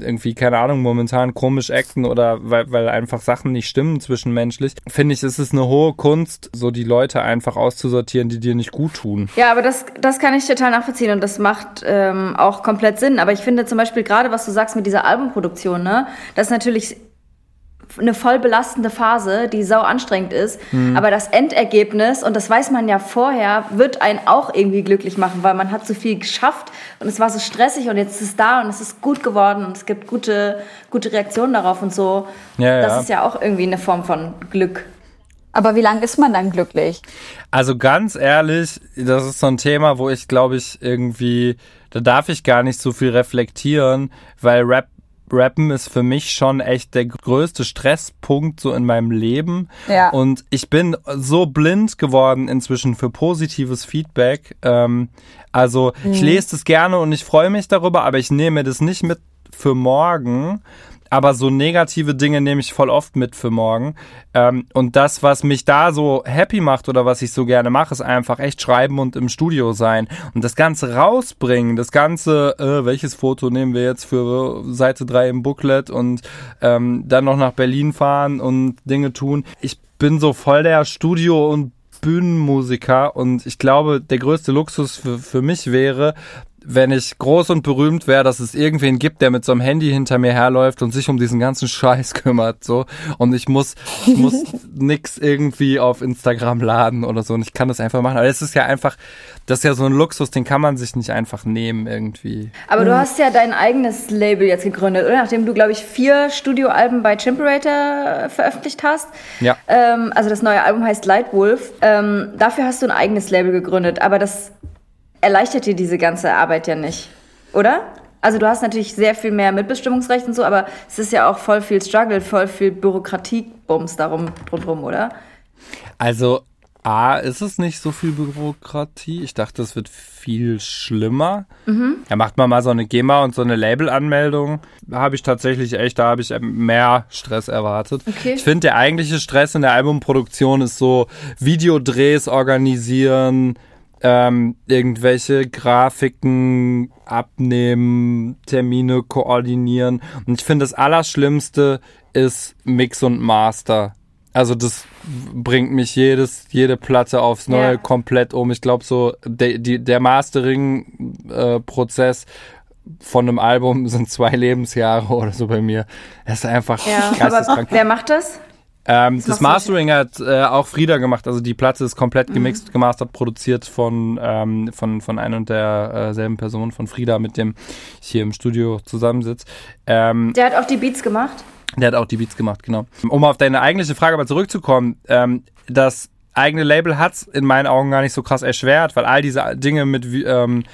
irgendwie, keine Ahnung, momentan komisch acten oder weil, weil einfach Sachen nicht stimmen zwischenmenschlich, finde ich, ist es eine hohe Kunst, so die Leute einfach auszusortieren, die dir nicht gut tun. Ja, aber das, das kann ich total nachvollziehen und das macht ähm, auch komplett Sinn. Aber ich finde zum Beispiel gerade, was du sagst mit dieser Albumproduktion, ne, das ist natürlich eine voll belastende Phase, die sau anstrengend ist. Mhm. Aber das Endergebnis, und das weiß man ja vorher, wird einen auch irgendwie glücklich machen, weil man hat so viel geschafft und es war so stressig und jetzt ist es da und es ist gut geworden und es gibt gute, gute Reaktionen darauf und so. Ja, das ja. ist ja auch irgendwie eine Form von Glück. Aber wie lange ist man dann glücklich? Also ganz ehrlich, das ist so ein Thema, wo ich glaube ich irgendwie, da darf ich gar nicht so viel reflektieren, weil Rap Rappen ist für mich schon echt der größte Stresspunkt so in meinem Leben. Ja. Und ich bin so blind geworden inzwischen für positives Feedback. Ähm, also mhm. ich lese das gerne und ich freue mich darüber, aber ich nehme das nicht mit für morgen, aber so negative Dinge nehme ich voll oft mit für morgen. Ähm, und das, was mich da so happy macht oder was ich so gerne mache, ist einfach echt schreiben und im Studio sein. Und das Ganze rausbringen, das Ganze, äh, welches Foto nehmen wir jetzt für Seite 3 im Booklet und ähm, dann noch nach Berlin fahren und Dinge tun. Ich bin so voll der Studio- und Bühnenmusiker und ich glaube, der größte Luxus für, für mich wäre, wenn ich groß und berühmt wäre, dass es irgendwen gibt, der mit so einem Handy hinter mir herläuft und sich um diesen ganzen Scheiß kümmert, so. Und ich muss, ich muss nix irgendwie auf Instagram laden oder so. Und ich kann das einfach machen. Aber es ist ja einfach, das ist ja so ein Luxus, den kann man sich nicht einfach nehmen irgendwie. Aber du hast ja dein eigenes Label jetzt gegründet, oder? Nachdem du, glaube ich, vier Studioalben bei Chimperator veröffentlicht hast. Ja. Ähm, also das neue Album heißt Lightwolf. Ähm, dafür hast du ein eigenes Label gegründet. Aber das erleichtert dir diese ganze Arbeit ja nicht, oder? Also du hast natürlich sehr viel mehr Mitbestimmungsrecht und so, aber es ist ja auch voll viel Struggle, voll viel Bürokratiebums darum drumherum, oder? Also A, ist es nicht so viel Bürokratie. Ich dachte, es wird viel schlimmer. Mhm. Ja, macht man mal so eine GEMA und so eine Labelanmeldung. Da habe ich tatsächlich echt, da habe ich mehr Stress erwartet. Okay. Ich finde, der eigentliche Stress in der Albumproduktion ist so Videodrehs organisieren, ähm, irgendwelche Grafiken abnehmen, Termine koordinieren. Und ich finde, das Allerschlimmste ist Mix und Master. Also das bringt mich jedes, jede Platte aufs Neue ja. komplett um. Ich glaube so, der, die, der Mastering-Prozess äh, von einem Album sind zwei Lebensjahre oder so bei mir. Das ist einfach ja, aber wer macht das? Ähm, das, Mastering hat äh, auch Frieda gemacht. Also die Platte ist komplett mhm. gemixt, mhm. gemastert, produziert von, ähm, von, von einer und derselben äh, Person, von Frieda, mit dem ich hier im Studio zusammensitze. Ähm, der hat auch die Beats gemacht? Der hat auch die Beats gemacht, genau. Um auf deine eigentliche Frage aber zurückzukommen, ähm, das eigene Label hat es in meinen Augen gar nicht so krass erschwert, weil all diese Dinge mit ähm,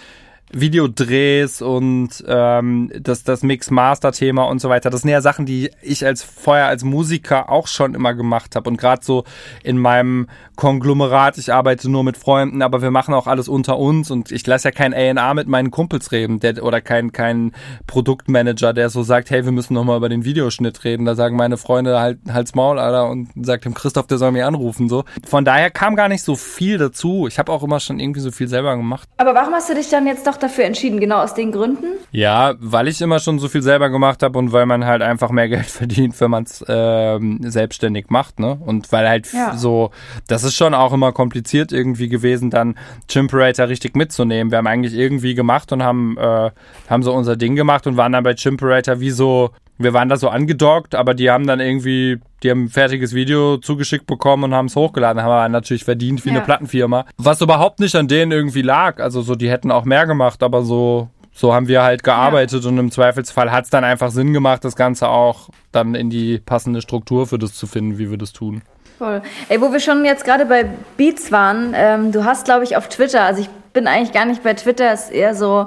Videodrehs und ähm, das, das Mix-Master-Thema und so weiter. Das sind ja Sachen, die ich als vorher als Musiker auch schon immer gemacht habe. Und gerade so in meinem Konglomerat, ich arbeite nur mit Freunden, aber wir machen auch alles unter uns und ich lasse ja kein A&R mit meinen Kumpels reden der, oder kein, kein Produktmanager, der so sagt, hey, wir müssen nochmal über den Videoschnitt reden. Da sagen meine Freunde halt halt's Maul, Alter, und sagt dem Christoph, der soll mich anrufen. so. Von daher kam gar nicht so viel dazu. Ich habe auch immer schon irgendwie so viel selber gemacht. Aber warum hast du dich dann jetzt doch dafür entschieden, genau aus den Gründen? Ja, weil ich immer schon so viel selber gemacht habe und weil man halt einfach mehr Geld verdient, wenn man es ähm, selbstständig macht, ne? Und weil halt Ja. so, das ist schon auch immer kompliziert irgendwie gewesen, dann Chimperator richtig mitzunehmen. Wir haben eigentlich irgendwie gemacht und haben, äh, haben so unser Ding gemacht und waren dann bei Chimperator wie so, wir waren da so angedockt, aber die haben dann irgendwie, die haben ein fertiges Video zugeschickt bekommen und haben es hochgeladen, haben aber natürlich verdient wie Ja. eine Plattenfirma. Was überhaupt nicht an denen irgendwie lag. Also so, die hätten auch mehr gemacht, aber so, so haben wir halt gearbeitet und im Zweifelsfall hat es dann einfach Sinn gemacht, das Ganze auch dann in die passende Struktur für das zu finden, wie wir das tun. Voll. Ey, wo wir schon jetzt gerade bei Beats waren, ähm, du hast, glaube ich, auf Twitter, also ich bin eigentlich gar nicht bei Twitter, ist eher so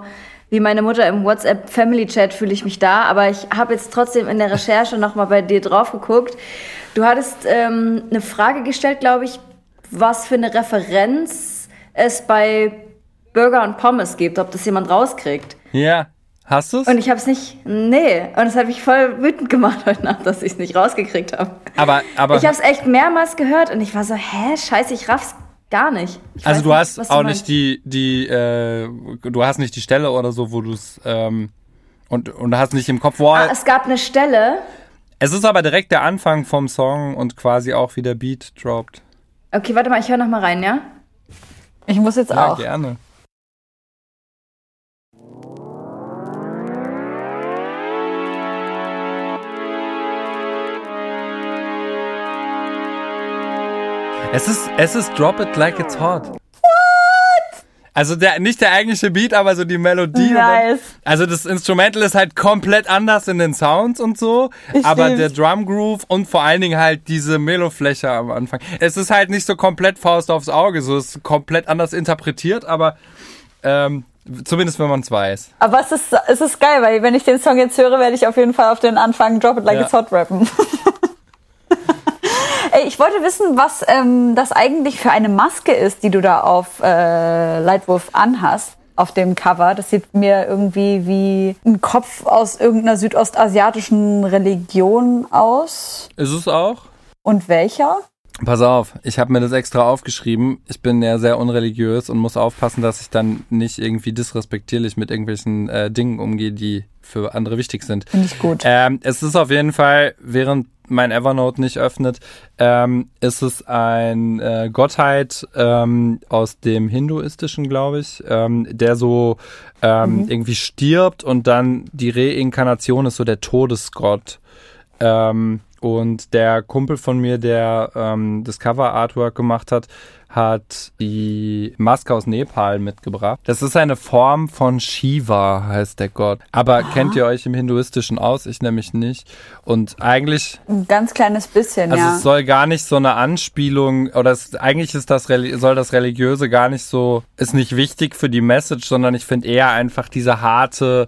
wie meine Mutter im WhatsApp Family Chat fühle ich mich da, aber ich habe jetzt trotzdem in der Recherche nochmal bei dir drauf geguckt. Du hattest ähm, eine Frage gestellt, glaube ich, was für eine Referenz es bei Burger und Pommes gibt, ob das jemand rauskriegt. Ja. Hast du's? Und ich habe es nicht, nee, und das hat mich voll wütend gemacht heute Nacht, dass ich es nicht rausgekriegt habe. Aber, aber Ich habe es echt mehrmals gehört und ich war so, hä, scheiße, ich raff's gar nicht. Ich also du nicht, hast auch meinst. nicht die, die, äh, du hast nicht die Stelle oder so, wo du es ähm, und, und hast nicht im Kopf, boah, Ah, es gab eine Stelle. es ist aber direkt der Anfang vom Song und quasi auch wie der Beat droppt. Okay, warte mal, ich höre noch mal rein, ja? Ich muss jetzt Ja, auch. gerne. Es ist, es ist Drop It Like It's Hot. What? Also der, nicht der eigentliche Beat, aber so die Melodie. und dann- Nice. Also das Instrumental ist halt komplett anders in den Sounds und so, aber Stimmt. der Drum Groove und vor allen Dingen halt diese Melofläche am Anfang. Es ist halt nicht so komplett Faust aufs Auge, so es ist komplett anders interpretiert, aber ähm, zumindest wenn man es weiß. Aber es ist, es ist geil, weil wenn ich den Song jetzt höre, werde ich auf jeden Fall auf den Anfang Drop It Like Ja. It's Hot rappen. Ich wollte wissen, was ähm, das eigentlich für eine Maske ist, die du da auf äh, Lightwolf anhast, auf dem Cover. Das sieht mir irgendwie wie ein Kopf aus irgendeiner südostasiatischen Religion aus. Ist es auch? Und welcher? Pass auf, ich habe mir das extra aufgeschrieben. Ich bin ja sehr unreligiös und muss aufpassen, dass ich dann nicht irgendwie disrespektierlich mit irgendwelchen äh, Dingen umgehe, die für andere wichtig sind. Finde ich gut. Ähm, es ist auf jeden Fall, während mein Evernote nicht öffnet, ähm, ist es ein äh, Gottheit ähm, aus dem Hinduistischen, glaube ich, ähm, der so ähm, irgendwie stirbt und dann die Reinkarnation ist so der Todesgott. Ähm, und der Kumpel von mir, der ähm, das Cover-Artwork gemacht hat, hat die Maske aus Nepal mitgebracht. Das ist eine Form von Shiva, heißt der Gott. Aber kennt ihr euch im Hinduistischen aus? Ich nämlich nicht. Und eigentlich, Ein ganz kleines bisschen, also ja. es soll gar nicht so eine Anspielung, oder es, eigentlich ist das, soll das Religiöse gar nicht so, ist nicht wichtig für die Message, sondern ich finde eher einfach diese harte,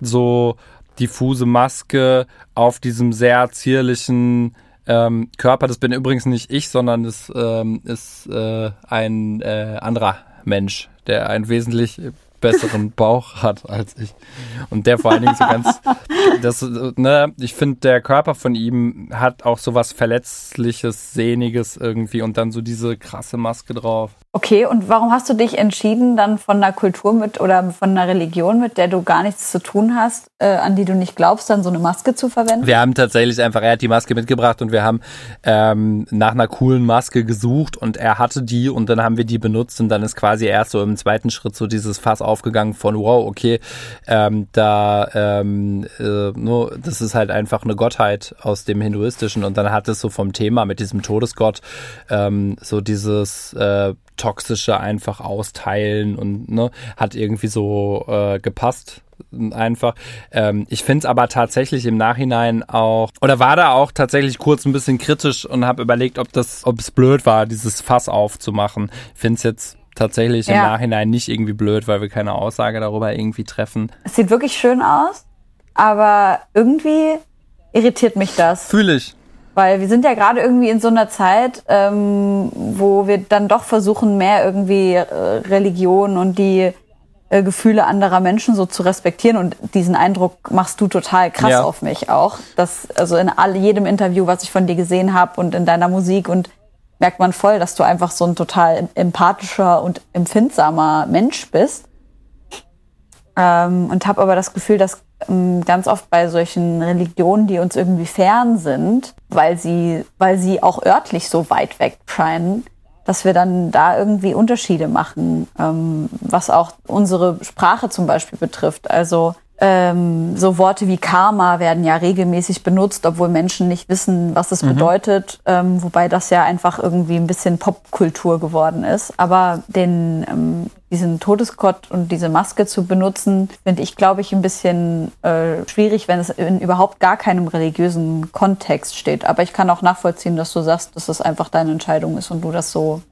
so diffuse Maske auf diesem sehr zierlichen ähm, Körper. Das bin übrigens nicht ich, sondern das ähm, ist äh, ein äh, anderer Mensch, der einen wesentlich besseren Bauch hat als ich. Und der vor allen Dingen so ganz, das, ne, ich finde, der Körper von ihm hat auch so was Verletzliches, Sehniges irgendwie und dann so diese krasse Maske drauf. Okay, und warum hast du dich entschieden, dann von einer Kultur mit oder von einer Religion, mit der du gar nichts zu tun hast, äh, an die du nicht glaubst, dann so eine Maske zu verwenden? Wir haben tatsächlich einfach, er hat die Maske mitgebracht und wir haben ähm, nach einer coolen Maske gesucht und er hatte die und dann haben wir die benutzt und dann ist quasi erst so im zweiten Schritt so dieses Fass aufgegangen von wow, okay, ähm, da ähm, äh, no, das ist halt einfach eine Gottheit aus dem Hinduistischen und dann hat es so vom Thema mit diesem Todesgott ähm, so dieses äh, toxische einfach austeilen und ne, hat irgendwie so äh, gepasst einfach. Ähm, ich finde es aber tatsächlich im Nachhinein auch, oder war da auch tatsächlich kurz ein bisschen kritisch und habe überlegt, ob das, ob es blöd war, dieses Fass aufzumachen. Finde es jetzt tatsächlich im Ja. Nachhinein nicht irgendwie blöd, weil wir keine Aussage darüber irgendwie treffen. Es sieht wirklich schön aus, aber irgendwie irritiert mich das. Fühle ich. Weil wir sind ja gerade irgendwie in so einer Zeit, ähm, wo wir dann doch versuchen, mehr irgendwie äh, Religion und die äh, Gefühle anderer Menschen so zu respektieren. Und diesen Eindruck machst du total krass Ja. auf mich auch. Das, also in all, jedem Interview, was ich von dir gesehen habe und in deiner Musik und merkt man voll, dass du einfach so ein total empathischer und empfindsamer Mensch bist. ähm, und habe aber das Gefühl, dass ähm, ganz oft bei solchen Religionen, die uns irgendwie fern sind, weil sie, weil sie auch örtlich so weit weg scheinen, dass wir dann da irgendwie Unterschiede machen, ähm, was auch unsere Sprache zum Beispiel betrifft. Also ähm, so Worte wie Karma werden ja regelmäßig benutzt, obwohl Menschen nicht wissen, was es mhm. bedeutet, ähm, wobei das ja einfach irgendwie ein bisschen Popkultur geworden ist. Aber den, ähm, diesen Todesgott und diese Maske zu benutzen, finde ich, glaube ich, ein bisschen äh, schwierig, wenn es in überhaupt gar keinem religiösen Kontext steht. Aber ich kann auch nachvollziehen, dass du sagst, dass das einfach deine Entscheidung ist und du das so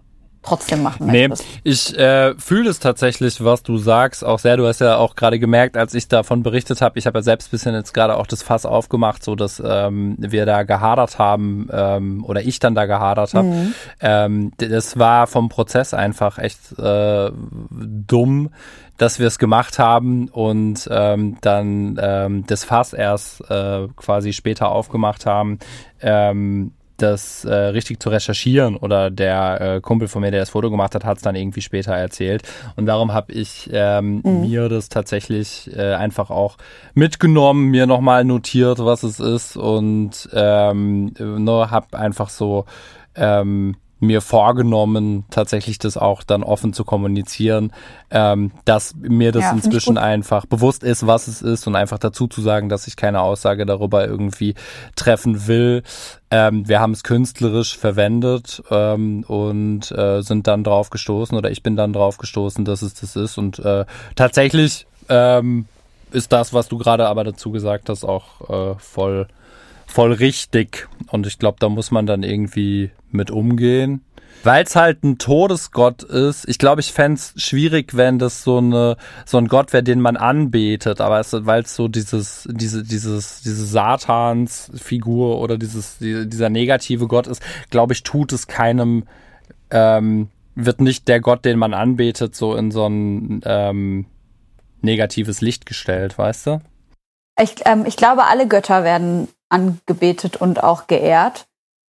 trotzdem machen möchtest. Nee, ich äh, fühle es tatsächlich, was du sagst, auch sehr. Du hast ja auch gerade gemerkt, als ich davon berichtet habe, ich habe ja selbst bisschen jetzt gerade auch das Fass aufgemacht, so dass ähm, wir da gehadert haben ähm, oder ich dann da gehadert habe. Mhm. Ähm, das war vom Prozess einfach echt äh, dumm dass wir es gemacht haben und ähm, dann ähm, das Fass erst äh, quasi später aufgemacht haben. Ähm, das äh, richtig zu recherchieren oder der äh, Kumpel von mir, der das Foto gemacht hat, hat es dann irgendwie später erzählt. Und darum habe ich ähm, mhm. mir das tatsächlich äh, einfach auch mitgenommen, mir nochmal notiert, was es ist und ähm, nur habe einfach so ähm, mir vorgenommen, tatsächlich das auch dann offen zu kommunizieren, ähm, dass mir das ja, inzwischen einfach bewusst ist, was es ist und einfach dazu zu sagen, dass ich keine Aussage darüber irgendwie treffen will. Ähm, wir haben es künstlerisch verwendet ähm, und äh, sind dann drauf gestoßen oder ich bin dann drauf gestoßen, dass es das ist und äh, tatsächlich ähm, ist das, was du gerade aber dazu gesagt hast, auch äh, voll voll richtig. Und ich glaube, da muss man dann irgendwie mit umgehen. Weil es halt ein Todesgott ist. Ich glaube, ich fände es schwierig, wenn das so eine so ein Gott wäre, den man anbetet. Aber weil es so dieses diese dieses diese Satansfigur oder dieses die, dieser negative Gott ist, glaube ich, tut es keinem ähm, wird nicht der Gott, den man anbetet, so in so ein ähm, negatives Licht gestellt, weißt du? Ich, ähm, ich glaube, alle Götter werden angebetet und auch geehrt.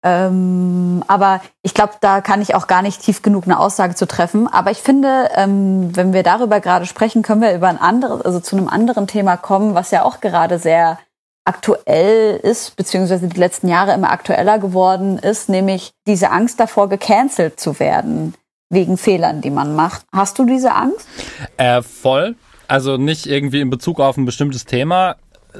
Ähm, aber ich glaube, da kann ich auch gar nicht tief genug eine Aussage zu treffen. Aber ich finde, ähm, wenn wir darüber gerade sprechen, können wir über ein anderes, also zu einem anderen Thema kommen, was ja auch gerade sehr aktuell ist, beziehungsweise die letzten Jahre immer aktueller geworden ist, nämlich diese Angst davor, gecancelt zu werden wegen Fehlern, die man macht. Hast du diese Angst? Äh, voll. Also nicht irgendwie in Bezug auf ein bestimmtes Thema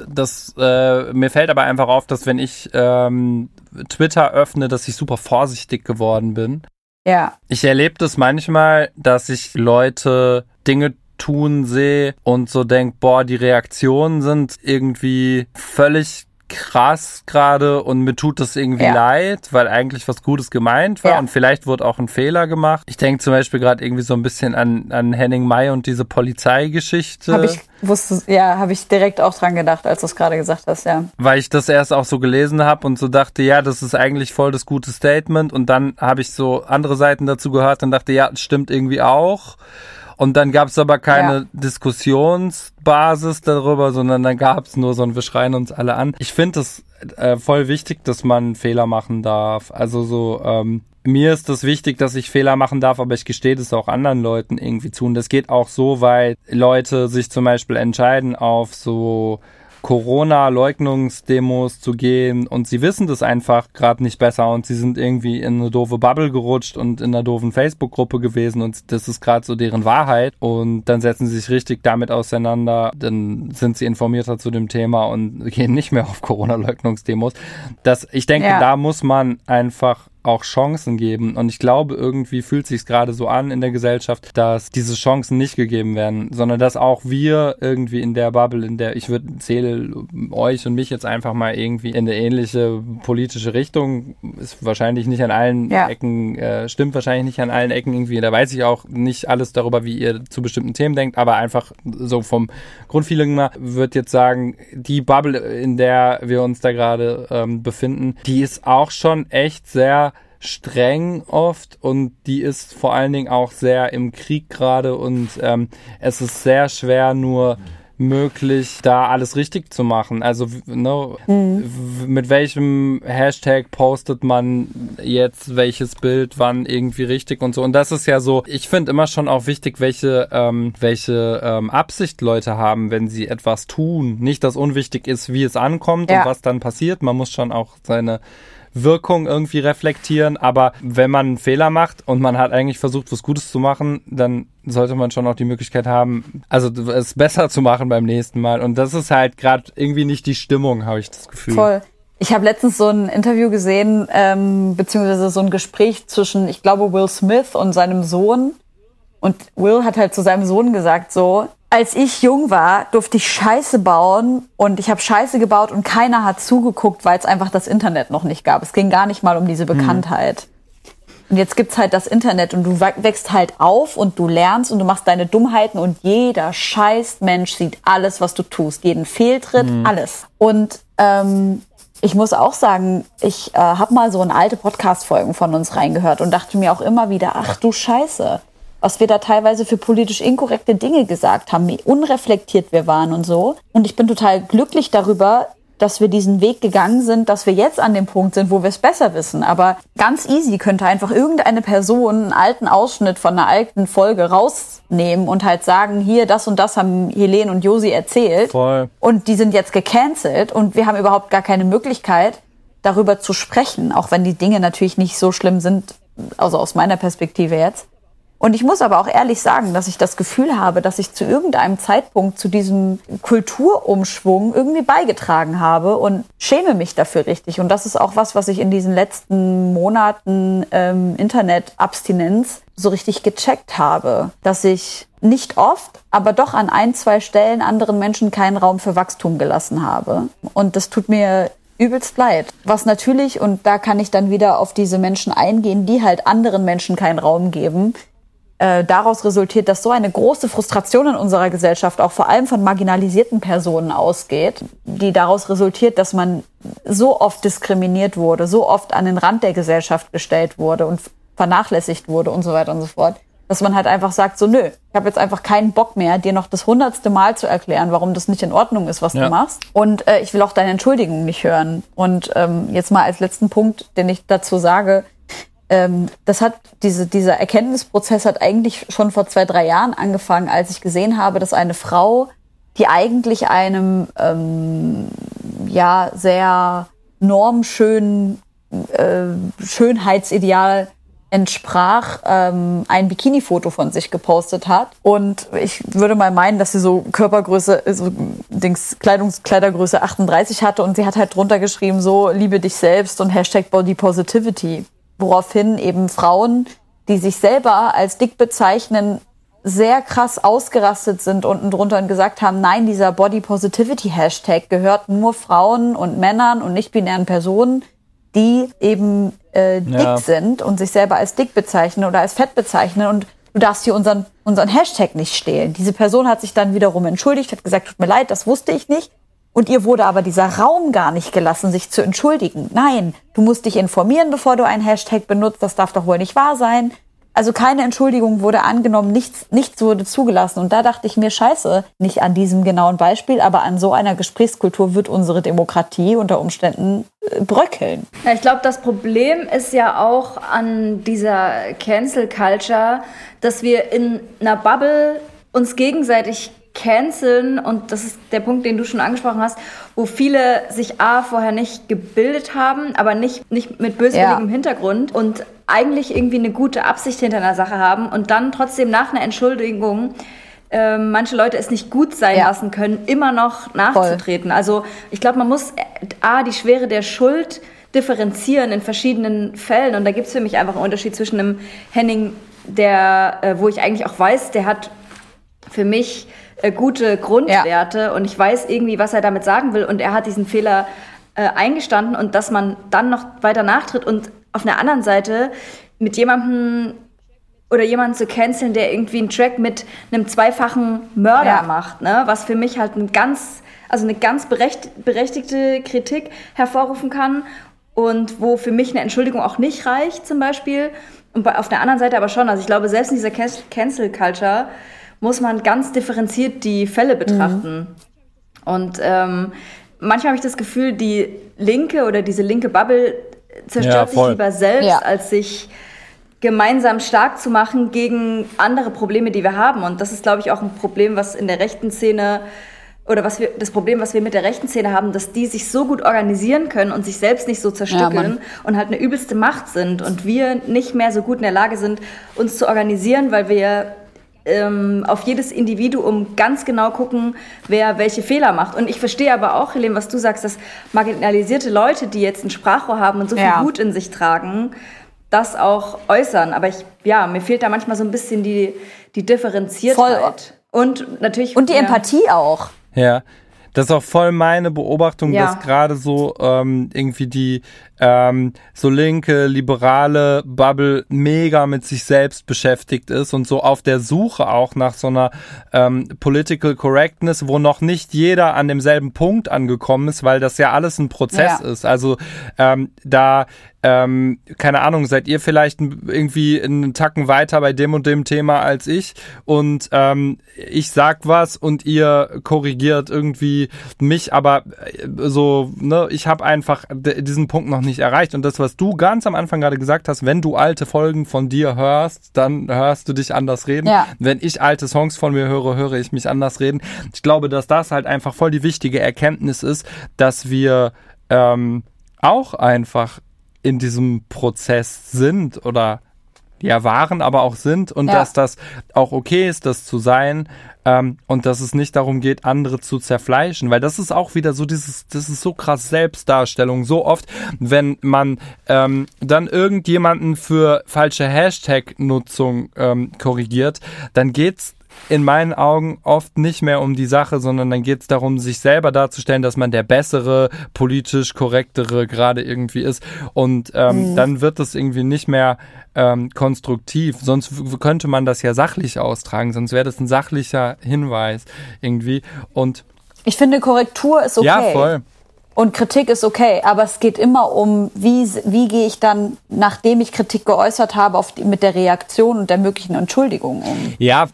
das äh, mir fällt aber einfach auf, dass wenn ich ähm, Twitter öffne, dass ich super vorsichtig geworden bin. Ja. Ich erlebe das manchmal, dass ich Leute Dinge tun sehe und so denk, boah, die Reaktionen sind irgendwie völlig krass gerade und mir tut das irgendwie ja. leid, weil eigentlich was Gutes gemeint war ja. und vielleicht wurde auch ein Fehler gemacht. Ich denke zum Beispiel gerade irgendwie so ein bisschen an, an Henning May und diese Polizeigeschichte. Habe ich wusste, ja, habe ich direkt auch dran gedacht, als du es gerade gesagt hast, ja. Weil ich das erst auch so gelesen habe und so dachte, ja, das ist eigentlich voll das gute Statement und dann habe ich so andere Seiten dazu gehört und dachte, ja, das stimmt irgendwie auch. Und dann gab es aber keine ja. Diskussionsbasis darüber, sondern dann gab es nur so ein Wir schreien uns alle an. Ich finde es äh, voll wichtig, dass man Fehler machen darf. Also so, ähm, mir ist das wichtig, dass ich Fehler machen darf, aber ich gestehe das auch anderen Leuten irgendwie zu. Und das geht auch so weit, Leute sich zum Beispiel entscheiden auf so Corona-Leugnungsdemos zu gehen und sie wissen das einfach gerade nicht besser und sie sind irgendwie in eine doofe Bubble gerutscht und in einer doofen Facebook-Gruppe gewesen und das ist gerade so deren Wahrheit und dann setzen sie sich richtig damit auseinander, dann sind sie informierter zu dem Thema und gehen nicht mehr auf Corona-Leugnungsdemos. Das, ich denke, ja. da muss man einfach auch Chancen geben. Und ich glaube, irgendwie fühlt sich gerade so an in der Gesellschaft, dass diese Chancen nicht gegeben werden, sondern dass auch wir irgendwie in der Bubble, in der ich würde zähle euch und mich jetzt einfach mal irgendwie in eine ähnliche politische Richtung, ist wahrscheinlich nicht an allen ja. Ecken, äh, stimmt wahrscheinlich nicht an allen Ecken irgendwie. Da weiß ich auch nicht alles darüber, wie ihr zu bestimmten Themen denkt, aber einfach so vom Grundfeeling mal wird jetzt sagen, die Bubble, in der wir uns da gerade ähm, befinden, die ist auch schon echt sehr streng oft und die ist vor allen Dingen auch sehr im Krieg gerade und ähm, es ist sehr schwer nur möglich, da alles richtig zu machen. Also ne, mhm. mit welchem Hashtag postet man jetzt welches Bild, wann irgendwie richtig und so. Und das ist ja so, ich finde immer schon auch wichtig, welche, ähm, welche ähm, Absicht Leute haben, wenn sie etwas tun. Nicht, dass unwichtig ist, wie es ankommt ja. und was dann passiert. Man muss schon auch seine Wirkung irgendwie reflektieren. Aber wenn man einen Fehler macht und man hat eigentlich versucht, was Gutes zu machen, dann sollte man schon auch die Möglichkeit haben, also es besser zu machen beim nächsten Mal. Und das ist halt gerade irgendwie nicht die Stimmung, habe ich das Gefühl. Voll. Ich habe letztens so ein Interview gesehen, ähm, beziehungsweise so ein Gespräch zwischen, ich glaube, Will Smith und seinem Sohn. Und Will hat halt zu seinem Sohn gesagt, so, als ich jung war, durfte ich Scheiße bauen und ich habe Scheiße gebaut und keiner hat zugeguckt, weil es einfach das Internet noch nicht gab. Es ging gar nicht mal um diese hm. Bekanntheit. Mhm. Und jetzt gibt's halt das Internet und du wächst halt auf und du lernst und du machst deine Dummheiten und jeder scheiß Mensch sieht alles, was du tust, jeden Fehltritt, mhm. alles. Und ähm, ich muss auch sagen, ich äh, habe mal so in alte Podcast-Folgen von uns reingehört und dachte mir auch immer wieder, ach du Scheiße, was wir da teilweise für politisch inkorrekte Dinge gesagt haben, wie unreflektiert wir waren und so. Und ich bin total glücklich darüber, dass wir diesen Weg gegangen sind, dass wir jetzt an dem Punkt sind, wo wir es besser wissen. Aber ganz easy könnte einfach irgendeine Person einen alten Ausschnitt von einer alten Folge rausnehmen und halt sagen, hier, das und das haben Helene und Josi erzählt. Voll. Und die sind jetzt gecancelt und wir haben überhaupt gar keine Möglichkeit, darüber zu sprechen, auch wenn die Dinge natürlich nicht so schlimm sind, also aus meiner Perspektive jetzt. Und ich muss aber auch ehrlich sagen, dass ich das Gefühl habe, dass ich zu irgendeinem Zeitpunkt zu diesem Kulturumschwung irgendwie beigetragen habe und schäme mich dafür richtig. Und das ist auch was, was ich in diesen letzten Monaten ähm, Internetabstinenz so richtig gecheckt habe, dass ich nicht oft, aber doch an ein, zwei Stellen anderen Menschen keinen Raum für Wachstum gelassen habe. Und das tut mir übelst leid. Was natürlich, und da kann ich dann wieder auf diese Menschen eingehen, die halt anderen Menschen keinen Raum geben, äh, daraus resultiert, dass so eine große Frustration in unserer Gesellschaft auch vor allem von marginalisierten Personen ausgeht, die daraus resultiert, dass man so oft diskriminiert wurde, so oft an den Rand der Gesellschaft gestellt wurde und vernachlässigt wurde und so weiter und so fort, dass man halt einfach sagt, so nö, ich habe jetzt einfach keinen Bock mehr, dir noch das hundertste Mal zu erklären, warum das nicht in Ordnung ist, was ja. du machst. Und äh, ich will auch deine Entschuldigung nicht hören. Und ähm, jetzt mal als letzten Punkt, den ich dazu sage, ähm, das hat diese, dieser Erkenntnisprozess hat eigentlich schon vor zwei, drei Jahren angefangen, als ich gesehen habe, dass eine Frau, die eigentlich einem ähm, ja sehr normschönen äh, Schönheitsideal entsprach, ähm, ein Bikini-Foto von sich gepostet hat. Und ich würde mal meinen, dass sie so Körpergröße, so Dings, Kleidungs Kleidergröße 38 hatte und sie hat halt drunter geschrieben, so, liebe dich selbst und Hashtag Body Positivity woraufhin eben Frauen, die sich selber als dick bezeichnen, sehr krass ausgerastet sind unten drunter und gesagt haben, nein, dieser Body Positivity Hashtag gehört nur Frauen und Männern und nicht binären Personen, die eben äh, dick ja. sind und sich selber als dick bezeichnen oder als fett bezeichnen und du darfst hier unseren, unseren Hashtag nicht stehlen. Diese Person hat sich dann wiederum entschuldigt, hat gesagt, tut mir leid, das wusste ich nicht. Und ihr wurde aber dieser Raum gar nicht gelassen, sich zu entschuldigen. Nein, du musst dich informieren, bevor du einen Hashtag benutzt. Das darf doch wohl nicht wahr sein. Also keine Entschuldigung wurde angenommen, nichts, nichts wurde zugelassen. Und da dachte ich mir, scheiße, nicht an diesem genauen Beispiel, aber an so einer Gesprächskultur wird unsere Demokratie unter Umständen äh, bröckeln. Ja, ich glaube, das Problem ist ja auch an dieser Cancel Culture, dass wir in einer Bubble uns gegenseitig canceln und das ist der Punkt, den du schon angesprochen hast, wo viele sich A vorher nicht gebildet haben, aber nicht, nicht mit böswilligem ja. Hintergrund und eigentlich irgendwie eine gute Absicht hinter einer Sache haben und dann trotzdem nach einer Entschuldigung äh, manche Leute es nicht gut sein ja. lassen können, immer noch nachzutreten. Voll. Also ich glaube, man muss äh, A, die Schwere der Schuld differenzieren in verschiedenen Fällen und da gibt es für mich einfach einen Unterschied zwischen einem Henning, der, äh, wo ich eigentlich auch weiß, der hat für mich äh, gute Grundwerte ja. und ich weiß irgendwie, was er damit sagen will und er hat diesen Fehler äh, eingestanden und dass man dann noch weiter nachtritt und auf der anderen Seite mit jemandem oder jemanden zu canceln, der irgendwie einen Track mit einem zweifachen Mörder ja. macht, ne? was für mich halt ein ganz, also eine ganz berechtigte Kritik hervorrufen kann und wo für mich eine Entschuldigung auch nicht reicht zum Beispiel und auf der anderen Seite aber schon, also ich glaube selbst in dieser Cancel Culture muss man ganz differenziert die Fälle betrachten. Mhm. Und ähm, manchmal habe ich das Gefühl, die Linke oder diese linke Bubble zerstört ja, sich lieber selbst, ja. als sich gemeinsam stark zu machen gegen andere Probleme, die wir haben. Und das ist, glaube ich, auch ein Problem, was in der rechten Szene oder was wir, das Problem, was wir mit der rechten Szene haben, dass die sich so gut organisieren können und sich selbst nicht so zerstückeln ja, und halt eine übelste Macht sind und wir nicht mehr so gut in der Lage sind, uns zu organisieren, weil wir ähm, auf jedes Individuum ganz genau gucken, wer welche Fehler macht. Und ich verstehe aber auch, Helene, was du sagst, dass marginalisierte Leute, die jetzt ein Sprachrohr haben und so viel ja. Wut in sich tragen, das auch äußern. Aber ich, ja, mir fehlt da manchmal so ein bisschen die, die Differenziertheit. Voll. Und natürlich. Und die ja. Empathie auch. Ja. Das ist auch voll meine Beobachtung, ja. dass gerade so ähm, irgendwie die ähm, so linke, liberale Bubble mega mit sich selbst beschäftigt ist und so auf der Suche auch nach so einer ähm, Political Correctness, wo noch nicht jeder an demselben Punkt angekommen ist, weil das ja alles ein Prozess ja. ist. Also ähm, da ähm, keine Ahnung, seid ihr vielleicht irgendwie einen Tacken weiter bei dem und dem Thema als ich und ähm, ich sag was und ihr korrigiert irgendwie mich, aber äh, so, ne, ich habe einfach diesen Punkt noch nicht erreicht. Und das, was du ganz am Anfang gerade gesagt hast, wenn du alte Folgen von dir hörst, dann hörst du dich anders reden. Ja. Wenn ich alte Songs von mir höre, höre ich mich anders reden. Ich glaube, dass das halt einfach voll die wichtige Erkenntnis ist, dass wir ähm, auch einfach in diesem Prozess sind oder ja waren, aber auch sind und ja. dass das auch okay ist, das zu sein ähm, und dass es nicht darum geht, andere zu zerfleischen, weil das ist auch wieder so dieses, das ist so krass Selbstdarstellung. So oft, wenn man ähm, dann irgendjemanden für falsche Hashtag-Nutzung ähm, korrigiert, dann geht's in meinen Augen oft nicht mehr um die Sache, sondern dann geht es darum, sich selber darzustellen, dass man der bessere, politisch korrektere gerade irgendwie ist. Und ähm, mhm. dann wird es irgendwie nicht mehr ähm, konstruktiv. Sonst könnte man das ja sachlich austragen, sonst wäre das ein sachlicher Hinweis irgendwie. Und ich finde, Korrektur ist okay. Ja, voll. Und Kritik ist okay, aber es geht immer um, wie, wie gehe ich dann, nachdem ich Kritik geäußert habe, auf die, mit der Reaktion und der möglichen Entschuldigung um. Ja,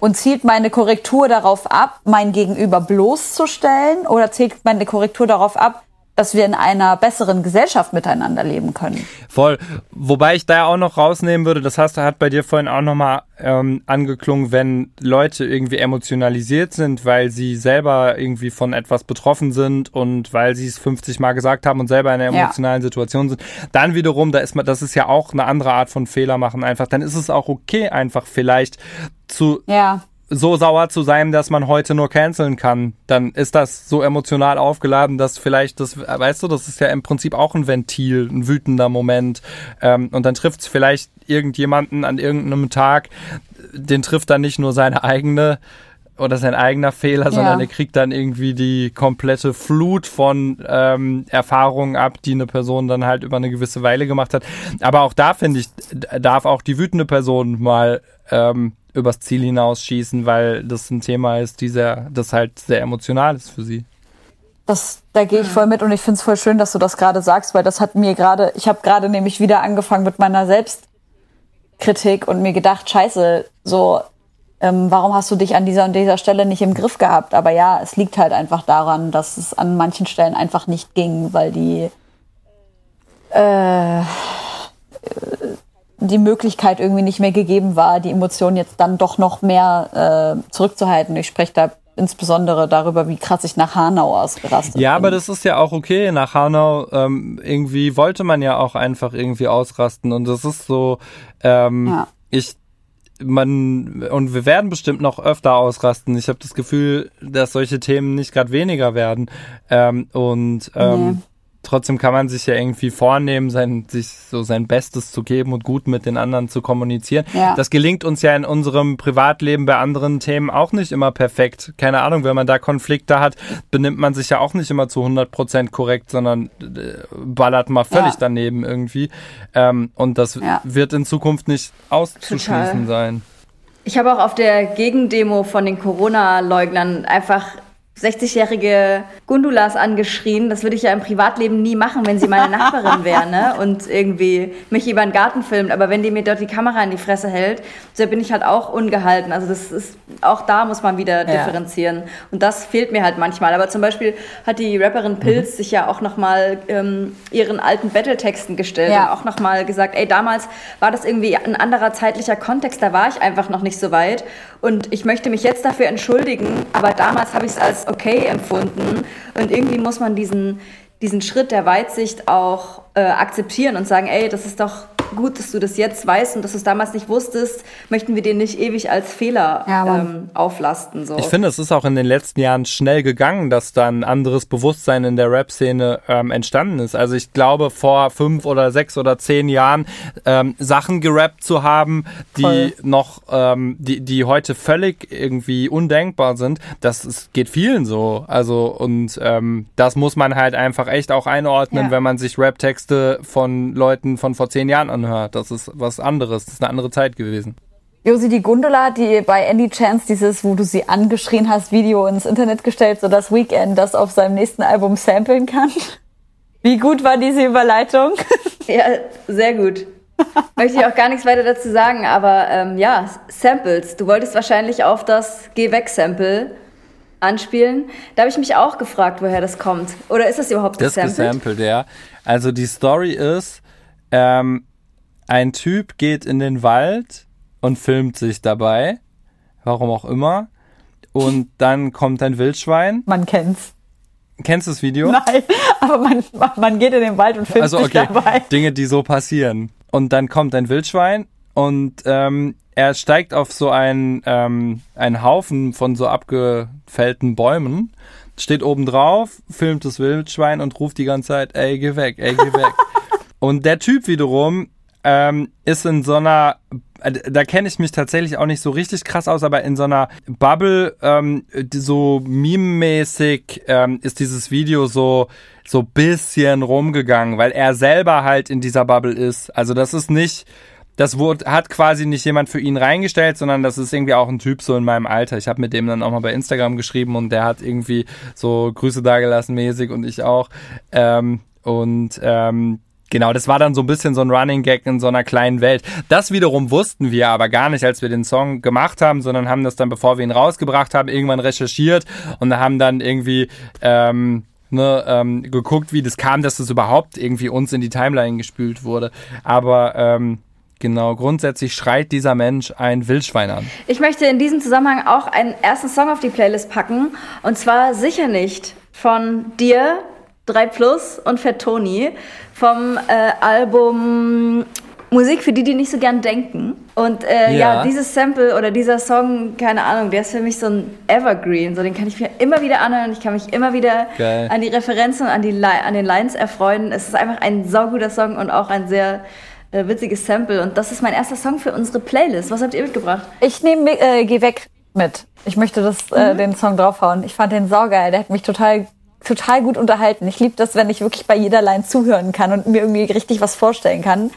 und zielt meine Korrektur darauf ab, mein Gegenüber bloßzustellen? Oder zielt meine Korrektur darauf ab, dass wir in einer besseren Gesellschaft miteinander leben können. Voll. Wobei ich da auch noch rausnehmen würde, das hast, hat bei dir vorhin auch nochmal ähm, angeklungen, wenn Leute irgendwie emotionalisiert sind, weil sie selber irgendwie von etwas betroffen sind und weil sie es 50 Mal gesagt haben und selber in einer emotionalen ja. Situation sind, dann wiederum, da ist man, das ist ja auch eine andere Art von Fehler machen einfach, dann ist es auch okay, einfach vielleicht zu ja so sauer zu sein, dass man heute nur canceln kann, dann ist das so emotional aufgeladen, dass vielleicht das, weißt du, das ist ja im Prinzip auch ein Ventil, ein wütender Moment. Ähm, und dann trifft es vielleicht irgendjemanden an irgendeinem Tag, den trifft dann nicht nur seine eigene oder sein eigener Fehler, ja. sondern er kriegt dann irgendwie die komplette Flut von ähm, Erfahrungen ab, die eine Person dann halt über eine gewisse Weile gemacht hat. Aber auch da finde ich, darf auch die wütende Person mal ähm, übers Ziel hinausschießen, weil das ein Thema ist, die sehr, das halt sehr emotional ist für sie. Das, da gehe ich voll mit und ich finde es voll schön, dass du das gerade sagst, weil das hat mir gerade, ich habe gerade nämlich wieder angefangen mit meiner Selbstkritik und mir gedacht, scheiße, so, ähm, warum hast du dich an dieser und dieser Stelle nicht im Griff gehabt? Aber ja, es liegt halt einfach daran, dass es an manchen Stellen einfach nicht ging, weil die äh, die Möglichkeit irgendwie nicht mehr gegeben war, die Emotionen jetzt dann doch noch mehr äh, zurückzuhalten. Ich spreche da insbesondere darüber, wie krass ich nach Hanau ausgerastet Ja, bin. aber das ist ja auch okay. Nach Hanau ähm, irgendwie wollte man ja auch einfach irgendwie ausrasten und das ist so, ähm, ja. ich man und wir werden bestimmt noch öfter ausrasten. Ich habe das Gefühl, dass solche Themen nicht gerade weniger werden ähm, und ähm, nee trotzdem kann man sich ja irgendwie vornehmen, sein, sich so sein Bestes zu geben und gut mit den anderen zu kommunizieren. Ja. Das gelingt uns ja in unserem Privatleben bei anderen Themen auch nicht immer perfekt. Keine Ahnung, wenn man da Konflikte hat, benimmt man sich ja auch nicht immer zu 100 Prozent korrekt, sondern äh, ballert mal völlig ja. daneben irgendwie. Ähm, und das ja. wird in Zukunft nicht auszuschließen Total. sein. Ich habe auch auf der Gegendemo von den Corona-Leugnern einfach 60-jährige Gundulas angeschrien. Das würde ich ja im Privatleben nie machen, wenn sie meine Nachbarin wäre ne? und irgendwie mich über den Garten filmt. Aber wenn die mir dort die Kamera in die Fresse hält, so bin ich halt auch ungehalten. Also das ist auch da muss man wieder ja. differenzieren. Und das fehlt mir halt manchmal. Aber zum Beispiel hat die Rapperin Pilz mhm. sich ja auch nochmal ähm, ihren alten Battle-Texten gestellt ja. und auch nochmal gesagt, ey, damals war das irgendwie ein anderer zeitlicher Kontext, da war ich einfach noch nicht so weit. Und ich möchte mich jetzt dafür entschuldigen, aber damals habe ich es als okay empfunden. Und irgendwie muss man diesen, diesen Schritt der Weitsicht auch äh, akzeptieren und sagen, ey, das ist doch gut, dass du das jetzt weißt und dass du es damals nicht wusstest, möchten wir dir nicht ewig als Fehler ja, ähm, auflasten. So. Ich finde, es ist auch in den letzten Jahren schnell gegangen, dass da ein anderes Bewusstsein in der Rap-Szene ähm, entstanden ist. Also ich glaube, vor fünf oder sechs oder zehn Jahren ähm, Sachen gerappt zu haben, die Voll. noch, ähm, die, die heute völlig irgendwie undenkbar sind, das ist, geht vielen so. Also und ähm, das muss man halt einfach echt auch einordnen, ja. wenn man sich Rap-Texte von Leuten von vor zehn Jahren anhört. Das ist was anderes. Das ist eine andere Zeit gewesen. Josi, die Gundula, die bei Andy Chance dieses, wo du sie angeschrien hast, Video ins Internet gestellt, so das Weekend das auf seinem nächsten Album samplen kann. Wie gut war diese Überleitung? Ja, sehr gut. Möchte ich auch gar nichts weiter dazu sagen, aber ähm, ja, Samples. Du wolltest wahrscheinlich auf das Geh weg-Sample anspielen. Da habe ich mich auch gefragt, woher das kommt. Oder ist das überhaupt gesampelt? Das gesampelt, ja. Also die Story ist, ähm, ein Typ geht in den Wald und filmt sich dabei, warum auch immer. Und dann kommt ein Wildschwein. Man kennt's. Kennst du das Video? Nein, aber man, man geht in den Wald und filmt also, okay, sich dabei. Dinge, die so passieren. Und dann kommt ein Wildschwein und ähm, er steigt auf so einen, ähm, einen Haufen von so abgefällten Bäumen, steht oben drauf, filmt das Wildschwein und ruft die ganze Zeit, ey, geh weg, ey, geh weg. und der Typ wiederum ähm, ist in so einer äh, da kenne ich mich tatsächlich auch nicht so richtig krass aus, aber in so einer Bubble, ähm, so meme-mäßig ähm, ist dieses Video so so bisschen rumgegangen, weil er selber halt in dieser Bubble ist. Also das ist nicht, das wurde, hat quasi nicht jemand für ihn reingestellt, sondern das ist irgendwie auch ein Typ so in meinem Alter. Ich habe mit dem dann auch mal bei Instagram geschrieben und der hat irgendwie so Grüße dagelassen mäßig und ich auch. Ähm, und ähm, Genau, das war dann so ein bisschen so ein Running Gag in so einer kleinen Welt. Das wiederum wussten wir aber gar nicht, als wir den Song gemacht haben, sondern haben das dann, bevor wir ihn rausgebracht haben, irgendwann recherchiert und haben dann irgendwie ähm, ne, ähm, geguckt, wie das kam, dass das überhaupt irgendwie uns in die Timeline gespült wurde. Aber ähm, Genau, grundsätzlich schreit dieser Mensch ein Wildschwein an. Ich möchte in diesem Zusammenhang auch einen ersten Song auf die Playlist packen. Und zwar sicher nicht von dir, 3 Plus und Fettoni vom äh, Album Musik für die, die nicht so gern denken. Und äh, ja. ja. dieses Sample oder dieser Song, keine Ahnung, der ist für mich so ein Evergreen. So, den kann ich mir immer wieder anhören. Ich kann mich immer wieder Geil. an die Referenzen und an, die, an den Lines erfreuen. Es ist einfach ein sauguter Song und auch ein sehr äh, witziges Sample. Und das ist mein erster Song für unsere Playlist. Was habt ihr mitgebracht? Ich nehme äh, Geh weg mit. Ich möchte das, äh, mhm. den Song draufhauen. Ich fand den saugeil. Der hat mich total total gut unterhalten. Ich liebe das, wenn ich wirklich bei jeder Line zuhören kann und mir irgendwie richtig was vorstellen kann.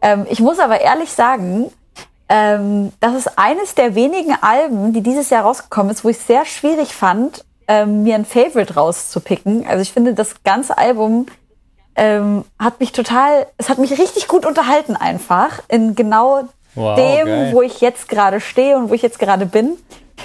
Ähm, ich muss aber ehrlich sagen, ähm, das ist eines der wenigen Alben, die dieses Jahr rausgekommen ist, wo ich es sehr schwierig fand, ähm, mir ein Favorite rauszupicken. Also ich finde, das ganze Album ähm, hat mich total, es hat mich richtig gut unterhalten einfach in genau wow, dem, geil. wo ich jetzt gerade stehe und wo ich jetzt gerade bin.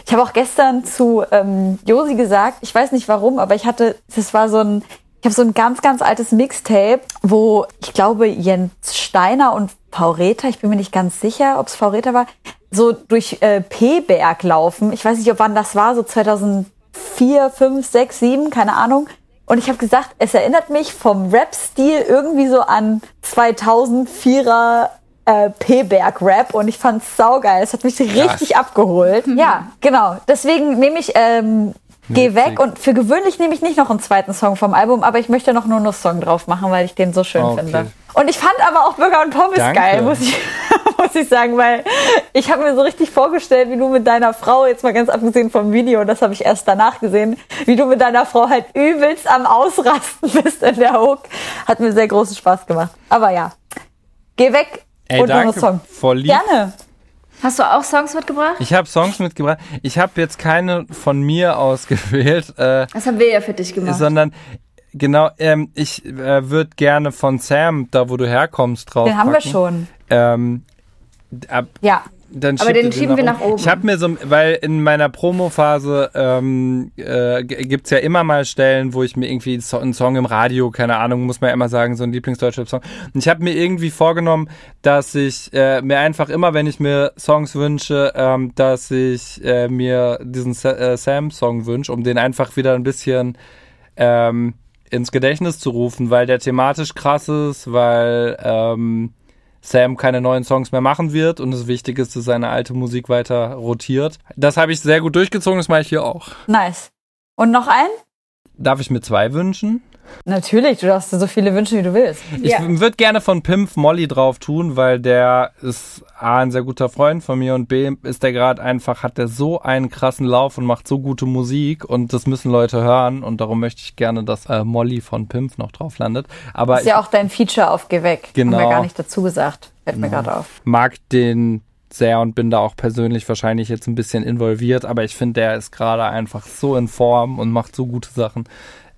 Ich habe auch gestern zu ähm, Josi gesagt, ich weiß nicht warum, aber ich hatte, das war so ein, ich habe so ein ganz, ganz altes Mixtape, wo ich glaube Jens Steiner und Paureta, ich bin mir nicht ganz sicher, ob es Paureta war, so durch äh, P-Berg laufen. Ich weiß nicht, ob wann das war, so 2004, 5, 6, 7, keine Ahnung. Und ich habe gesagt, es erinnert mich vom Rap-Stil irgendwie so an 2004er äh, P-Berg-Rap und ich fand's saugeil. Es hat mich richtig Krass. abgeholt. Mhm. Ja, genau. Deswegen nehme ich ähm, Geh weg und für gewöhnlich nehme ich nicht noch einen zweiten Song vom Album, aber ich möchte noch nur einen Song drauf machen, weil ich den so schön okay. finde. Und ich fand aber auch Burger und Pommes Danke. geil, muss ich, muss ich sagen, weil ich habe mir so richtig vorgestellt, wie du mit deiner Frau, jetzt mal ganz abgesehen vom Video, das habe ich erst danach gesehen, wie du mit deiner Frau halt übelst am Ausrasten bist in der Hook. Hat mir sehr großen Spaß gemacht. Aber ja, geh weg Ey, und danke, Song. Voll lieb. Gerne. Hast du auch Songs mitgebracht? Ich habe Songs mitgebracht. Ich habe jetzt keine von mir ausgewählt, äh, Das haben wir ja für dich gemacht. sondern genau, ähm, ich äh, würde gerne von Sam, da wo du herkommst, drauf. Den haben wir schon. Ähm, ab, Ja. Dann Aber den schieben wir nach oben. Ich habe mir so, weil in meiner Promo-Phase ähm, äh, g- gibt's ja immer mal Stellen, wo ich mir irgendwie so, einen Song im Radio, keine Ahnung, muss man ja immer sagen, so ein Lieblingsdeutscher-Song. Und ich habe mir irgendwie vorgenommen, dass ich äh, mir einfach immer, wenn ich mir Songs wünsche, ähm, dass ich äh, mir diesen Sa äh, Sam-Song wünsche, um den einfach wieder ein bisschen ähm, ins Gedächtnis zu rufen, weil der thematisch krass ist, weil ähm, Sam keine neuen Songs mehr machen wird und es wichtig ist, dass seine alte Musik weiter rotiert. Das habe ich sehr gut durchgezogen, das mache ich hier auch. Nice. Und noch ein? Darf ich mir zwei wünschen? Natürlich, du darfst dir so viele wünschen, wie du willst. Ich Ja. würde gerne von Pimp Molly drauf tun, weil der ist A, ein sehr guter Freund von mir und B, ist der gerade einfach, hat der so einen krassen Lauf und macht so gute Musik und das müssen Leute hören und darum möchte ich gerne, dass äh, Molly von Pimp noch drauf landet. Aber Das ist ja auch dein Feature auf Geh weg. Genau. Haben wir gar nicht dazu gesagt. Fällt mir gerade auf. mag den sehr und bin da auch persönlich wahrscheinlich jetzt ein bisschen involviert, aber ich finde, der ist gerade einfach so in Form und macht so gute Sachen.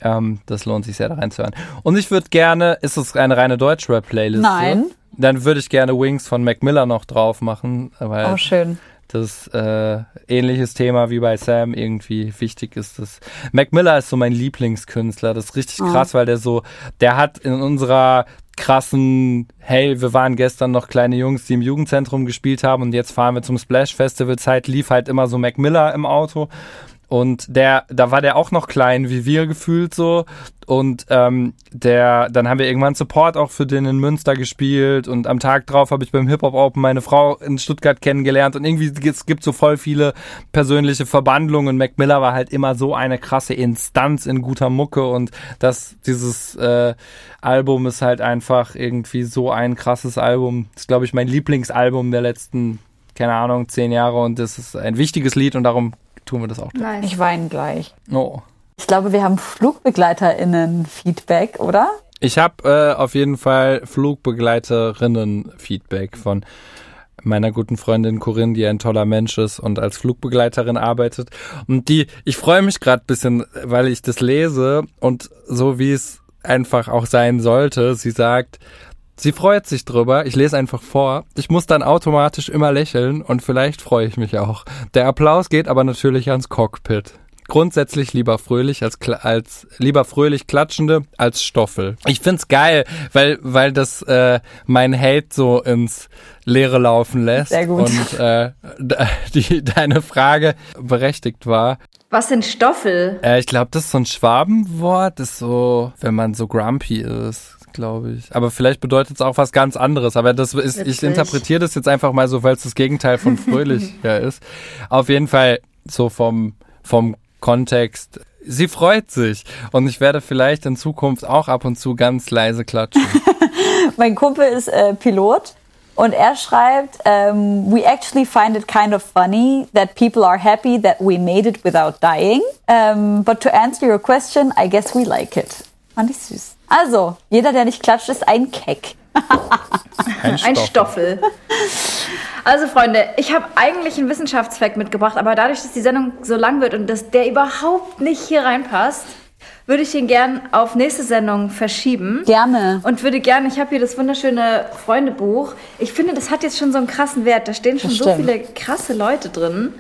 Ähm, das lohnt sich sehr da reinzuhören. Und ich würde gerne, ist es eine reine Deutschrap-Playlist? Nein. Dann würde ich gerne Wings von Mac Miller noch drauf machen, weil Oh, schön. das äh, ähnliches Thema wie bei Sam irgendwie wichtig ist. Das. Mac Miller ist so mein Lieblingskünstler. Das ist richtig Ah. krass, weil der so, der hat in unserer krassen, hey, wir waren gestern noch kleine Jungs, die im Jugendzentrum gespielt haben und jetzt fahren wir zum Splash Festival Zeit, lief halt immer so Mac Miller im Auto. Und der, da war der auch noch klein, wie wir gefühlt so. Und ähm, der, dann haben wir irgendwann Support auch für den in Münster gespielt. Und am Tag drauf habe ich beim Hip Hop Open meine Frau in Stuttgart kennengelernt. Und irgendwie es gibt so voll viele persönliche Verbandlungen. Und Mac Miller war halt immer so eine krasse Instanz in guter Mucke. Und das, dieses äh, Album ist halt einfach irgendwie so ein krasses Album. Das ist, glaube ich, mein Lieblingsalbum der letzten, keine Ahnung, zehn Jahre. Und das ist ein wichtiges Lied und darum tun wir das auch. nice. Ich weine gleich. Oh. Ich glaube, wir haben FlugbegleiterInnen-Feedback, oder? Ich habe äh, auf jeden Fall Flugbegleiterinnen-Feedback von meiner guten Freundin Corinne, die ein toller Mensch ist und als Flugbegleiterin arbeitet. Und die, ich freue mich gerade bisschen, weil ich das lese und so wie es einfach auch sein sollte. Sie sagt, sie freut sich drüber. Ich lese einfach vor. Ich muss dann automatisch immer lächeln und vielleicht freue ich mich auch. Der Applaus geht aber natürlich ans Cockpit. Grundsätzlich lieber fröhlich als, als lieber fröhlich klatschende als Stoffel. Ich find's geil, weil weil das äh, mein Hate so ins Leere laufen lässt Sehr gut. und äh, die deine Frage berechtigt war. Was sind Stoffel? Äh, ich glaube, das ist so ein Schwabenwort, das ist so, wenn man so grumpy ist, glaube ich. Aber vielleicht bedeutet es auch was ganz anderes. Aber das ist, ich interpretiere das jetzt einfach mal so, weil es das Gegenteil von fröhlich ja, ist. Auf jeden Fall so vom, vom Kontext. Sie freut sich und ich werde vielleicht in Zukunft auch ab und zu ganz leise klatschen. Mein Kumpel ist äh, Pilot und er schreibt, ähm, we actually find it kind of funny that people are happy that we made it without dying. Um, but to answer your question, I guess we like it. Fand ich süß. Also, jeder, der nicht klatscht, ist ein Keck. Ein Stoffel. Also Freunde, ich habe eigentlich einen Wissenschaftsfakt mitgebracht, aber dadurch, dass die Sendung so lang wird und dass der überhaupt nicht hier reinpasst, würde ich ihn gern auf nächste Sendung verschieben. Gerne. Und würde gerne, ich habe hier das wunderschöne Freundebuch. Ich finde, das hat jetzt schon so einen krassen Wert. Da stehen schon so viele krasse Leute drin.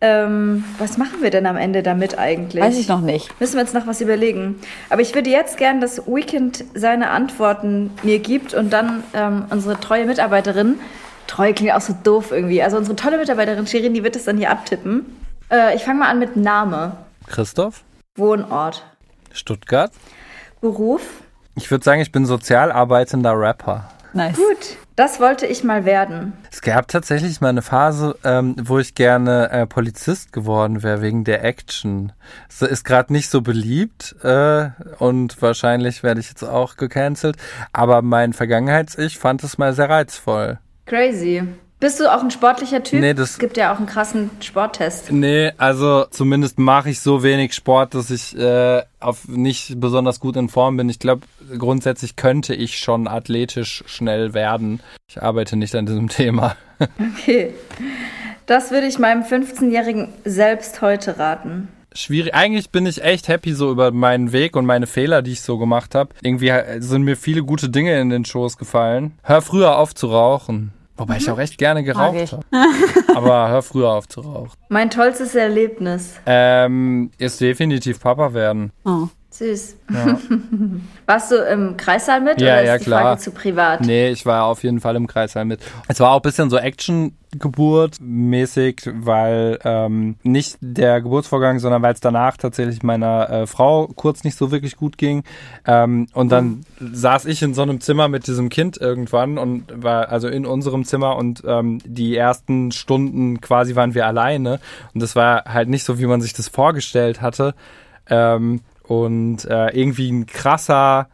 Ähm, was machen wir denn am Ende damit eigentlich? Weiß ich noch nicht. Müssen wir uns noch was überlegen. Aber ich würde jetzt gern, dass Weekend seine Antworten mir gibt und dann ähm, unsere treue Mitarbeiterin, treu klingt auch so doof irgendwie, also unsere tolle Mitarbeiterin Shirin, die wird es dann hier abtippen. Äh, ich fange mal an mit Name, Christoph? Wohnort, Stuttgart? Beruf. Ich würde sagen, ich bin sozial arbeitender Rapper. Nice. Gut, das wollte ich mal werden. Es gab tatsächlich mal eine Phase, ähm, wo ich gerne äh, Polizist geworden wäre, wegen der Action. Es ist gerade nicht so beliebt äh, und wahrscheinlich werde ich jetzt auch gecancelt. Aber mein Vergangenheits-Ich fand es mal sehr reizvoll. Crazy. Bist du auch ein sportlicher Typ? Nee, das- es gibt ja auch einen krassen Sporttest. Nee, also zumindest mache ich so wenig Sport, dass ich äh, auf nicht besonders gut in Form bin. Ich glaube, grundsätzlich könnte ich schon athletisch schnell werden. Ich arbeite nicht an diesem Thema. Okay. Das würde ich meinem 15-Jährigen selbst heute raten. Schwierig. Eigentlich bin ich echt happy so über meinen Weg und meine Fehler, die ich so gemacht habe. Irgendwie äh, sind mir viele gute Dinge in den Schoß gefallen. Hör früher auf zu rauchen. Wobei ich auch echt gerne geraucht habe. Aber hör früher auf zu rauchen. Mein tollstes Erlebnis. Ähm, ist definitiv Papa werden. Oh. Süß. Ja. Warst du im Kreissaal mit Ja, oder ja, ist die klar. Frage zu privat? Nee, ich war auf jeden Fall im Kreisheim mit. Es war auch ein bisschen so Action-Geburt mäßig, weil ähm, nicht der Geburtsvorgang, sondern weil es danach tatsächlich meiner äh, Frau kurz nicht so wirklich gut ging. Ähm, und dann saß ich in so einem Zimmer mit diesem Kind irgendwann und war also in unserem Zimmer und ähm, die ersten Stunden quasi waren wir alleine. Und das war halt nicht so, wie man sich das vorgestellt hatte. Ähm, und äh, irgendwie ein krasser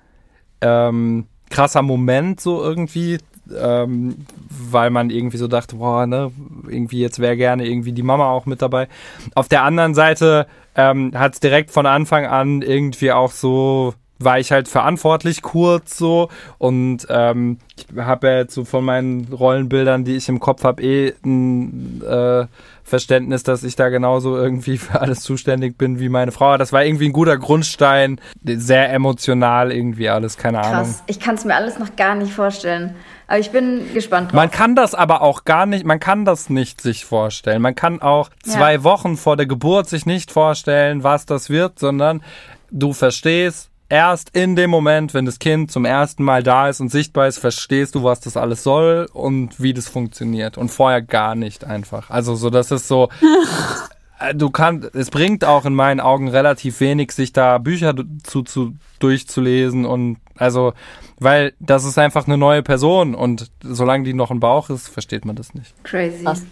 ähm, krasser Moment so irgendwie, ähm, weil man irgendwie so dachte, boah, ne, irgendwie jetzt wäre gerne irgendwie die Mama auch mit dabei. Auf der anderen Seite ähm, hat es direkt von Anfang an irgendwie auch so war ich halt verantwortlich kurz so und ähm, ich habe ja jetzt so von meinen Rollenbildern, die ich im Kopf habe, eh ein äh, Verständnis, dass ich da genauso irgendwie für alles zuständig bin wie meine Frau. Das war irgendwie ein guter Grundstein, sehr emotional irgendwie alles, keine Ahnung. Krass. Ich kann es mir alles noch gar nicht vorstellen. Aber ich bin gespannt drauf. Man kann das aber auch gar nicht, man kann das nicht sich vorstellen. Man kann auch Ja. zwei Wochen vor der Geburt sich nicht vorstellen, was das wird, sondern du verstehst erst in dem Moment, wenn das Kind zum ersten Mal da ist und sichtbar ist, verstehst du, was das alles soll und wie das funktioniert. Und vorher gar nicht einfach. Also so, das ist so. äh, Du kannst, es bringt auch in meinen Augen relativ wenig, sich da Bücher zu, zu durchzulesen und also, weil das ist einfach eine neue Person und solange die noch im Bauch ist, versteht man das nicht. Crazy. Krass.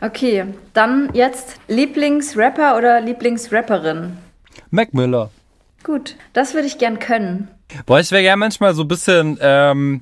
Okay, dann jetzt Lieblingsrapper oder Lieblingsrapperin? Mac Miller. Gut, das würde ich gern können. Boah, ich wäre gerne manchmal so ein bisschen, ähm,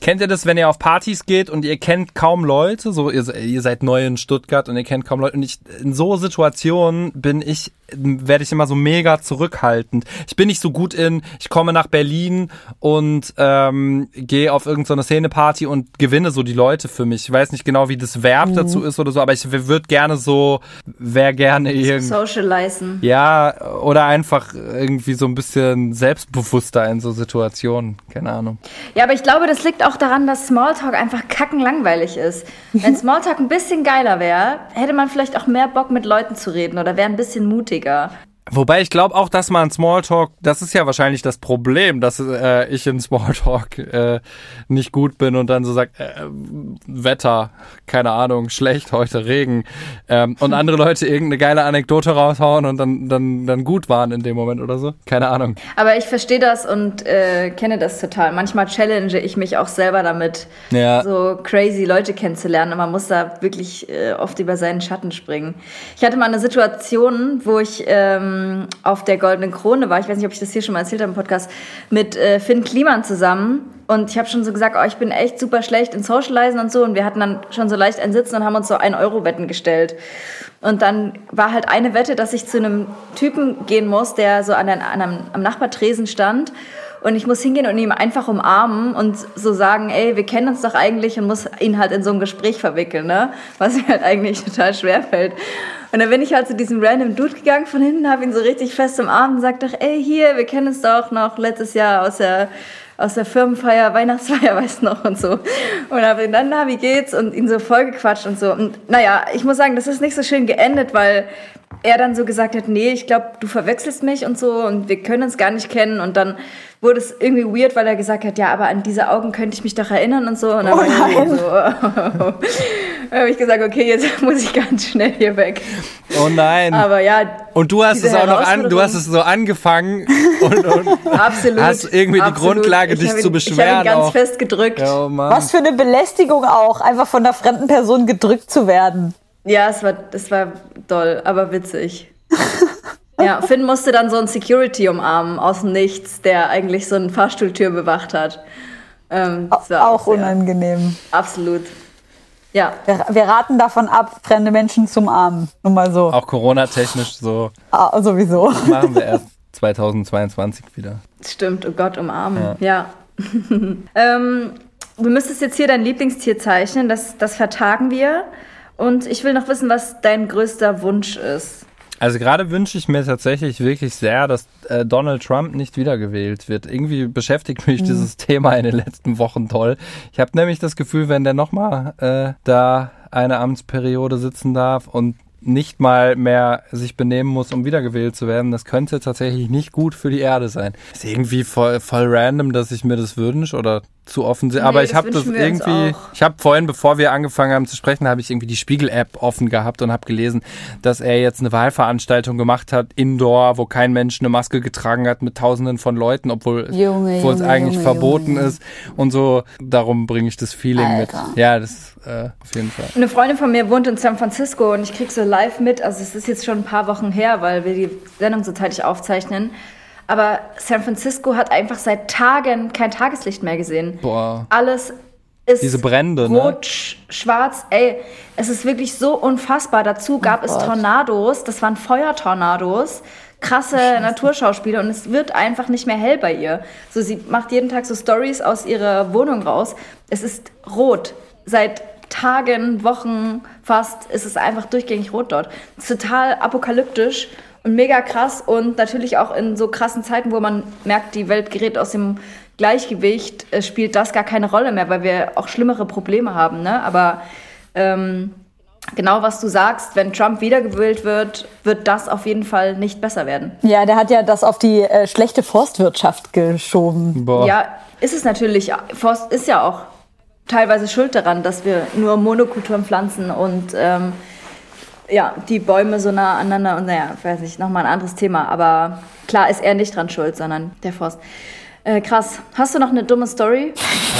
kennt ihr das, wenn ihr auf Partys geht und ihr kennt kaum Leute, so ihr, ihr seid neu in Stuttgart und ihr kennt kaum Leute und ich, in so Situationen bin ich, werde ich immer so mega zurückhaltend. Ich bin nicht so gut in, ich komme nach Berlin und ähm, gehe auf irgendeine Szeneparty und gewinne so die Leute für mich. Ich weiß nicht genau, wie das Verb dazu ist oder so, aber ich würde gerne so, wäre gerne irgendwie Socializen. ja, oder einfach irgendwie so ein bisschen selbstbewusster in so Situationen. Keine Ahnung. Ja, aber ich glaube, das liegt auch daran, dass Smalltalk einfach kackenlangweilig ist. Wenn Smalltalk ein bisschen geiler wäre, hätte man vielleicht auch mehr Bock mit Leuten zu reden oder wäre ein bisschen mutiger. Wobei ich glaube auch, dass man Smalltalk, das ist ja wahrscheinlich das Problem, dass äh, ich in Smalltalk äh, nicht gut bin und dann so sag, äh, Wetter, keine Ahnung, schlecht heute, Regen. Ähm, und andere Leute irgendeine geile Anekdote raushauen und dann, dann, dann gut waren in dem Moment oder so. Keine Ahnung. Aber ich verstehe das und äh, kenne das total. Manchmal challenge ich mich auch selber damit, Ja. so crazy Leute kennenzulernen. Und man muss da wirklich äh, oft über seinen Schatten springen. Ich hatte mal eine Situation, wo ich ähm, auf der Goldenen Krone war. Ich weiß nicht, ob ich das hier schon mal erzählt habe im Podcast. Mit äh, Finn Kliman zusammen. Und ich habe schon so gesagt, oh, ich bin echt super schlecht in Socializen und so. Und wir hatten dann schon so leicht ein Sitzen und haben uns so 1-Euro-Wetten gestellt. Und dann war halt eine Wette, dass ich zu einem Typen gehen muss, der so an, der, an einem, am Nachbartresen stand. Und ich muss hingehen und ihn einfach umarmen und so sagen, ey, wir kennen uns doch eigentlich und muss ihn halt in so ein Gespräch verwickeln, ne? Was mir halt eigentlich total schwer fällt. Und dann bin ich halt zu diesem random Dude gegangen von hinten, habe ihn so richtig fest umarmt und sagt doch, ey, hier, wir kennen uns doch noch letztes Jahr aus der aus der Firmenfeier, Weihnachtsfeier, weißt noch und so. Und habe ihn dann, na, wie geht's? Und ihn so vollgequatscht und so. Und naja, ich muss sagen, das ist nicht so schön geendet, weil er dann so gesagt hat, nee, ich glaube, du verwechselst mich und so und wir können uns gar nicht kennen. Und dann wurde es irgendwie weird, weil er gesagt hat, ja, aber an diese Augen könnte ich mich doch erinnern und so. Und dann Oh war ich nein. so, dann habe ich gesagt, okay, jetzt muss ich ganz schnell hier weg. Oh nein. Aber ja, und du hast es auch noch an, du hast es so angefangen und, und absolut. Hast irgendwie die absolut. Grundlage, Ich dich ihn- zu Ich habe beschweren ihn ganz auch. fest gedrückt. Oh Mann. Was für eine Belästigung auch, einfach von einer fremden Person gedrückt zu werden. Ja, es war, es war doll, aber witzig. Ja, Finn musste dann so einen Security umarmen aus dem Nichts, der eigentlich so eine Fahrstuhltür bewacht hat. Ähm, das war auch sehr- unangenehm. Absolut. Ja. Wir, wir raten davon ab, fremde Menschen zum Armen. Nur mal so. Auch Corona-technisch so Ah, sowieso. machen wir erst 2022 wieder. Stimmt, oh Gott, umarmen. Ja. ähm, du müsstest jetzt hier dein Lieblingstier zeichnen, das, das vertagen wir. Und ich will noch wissen, was dein größter Wunsch ist. Also gerade wünsche ich mir tatsächlich wirklich sehr, dass äh, Donald Trump nicht wiedergewählt wird. Irgendwie beschäftigt mich dieses Thema in den letzten Wochen toll. Ich habe nämlich das Gefühl, wenn der nochmal äh, da eine Amtsperiode sitzen darf und nicht mal mehr sich benehmen muss, um wiedergewählt zu werden, das könnte tatsächlich nicht gut für die Erde sein. Ist irgendwie voll, voll random, dass ich mir das wünsche oder zu offensichtlich. Nee, aber ich das habe das wir uns irgendwie, ich habe vorhin, bevor wir angefangen haben zu sprechen, habe ich irgendwie die Spiegel-App offen gehabt und habe gelesen, dass er jetzt eine Wahlveranstaltung gemacht hat, indoor, wo kein Mensch eine Maske getragen hat mit Tausenden von Leuten, obwohl Junge, obwohl es Junge, eigentlich Junge, verboten Junge. ist und so. Darum bringe ich das Feeling Alter. mit. Ja, das äh, auf jeden Fall. Eine Freundin von mir wohnt in San Francisco und ich krieg so live mit, also es ist jetzt schon ein paar Wochen her, weil wir die Sendung so zeitig aufzeichnen. Aber San Francisco hat einfach seit Tagen kein Tageslicht mehr gesehen. Boah. Alles ist Diese Brände, ne? rot, sch schwarz. Ey, es ist wirklich so unfassbar. Dazu gab es Gott. Tornados, das waren Feuertornados, krasse Naturschauspiele und es wird einfach nicht mehr hell bei ihr. So, sie macht jeden Tag so Stories aus ihrer Wohnung raus. Es ist rot. Seit Tagen, Wochen fast ist es einfach durchgängig rot dort. Es ist total apokalyptisch und mega krass und natürlich auch in so krassen Zeiten, wo man merkt, die Welt gerät aus dem Gleichgewicht, äh, spielt das gar keine Rolle mehr, weil wir auch schlimmere Probleme haben. Ne? Aber ähm, genau was du sagst, wenn Trump wiedergewählt wird, wird das auf jeden Fall nicht besser werden. Ja, der hat ja das auf die äh, schlechte Forstwirtschaft geschoben. Boah. Ja, ist es natürlich. Forst ist ja auch teilweise schuld daran, dass wir nur Monokulturen pflanzen und ähm, ja, die Bäume so nah aneinander und naja, weiß nicht, nochmal ein anderes Thema. Aber klar ist er nicht dran schuld, sondern der Forst. Äh, krass. Hast du noch eine dumme Story?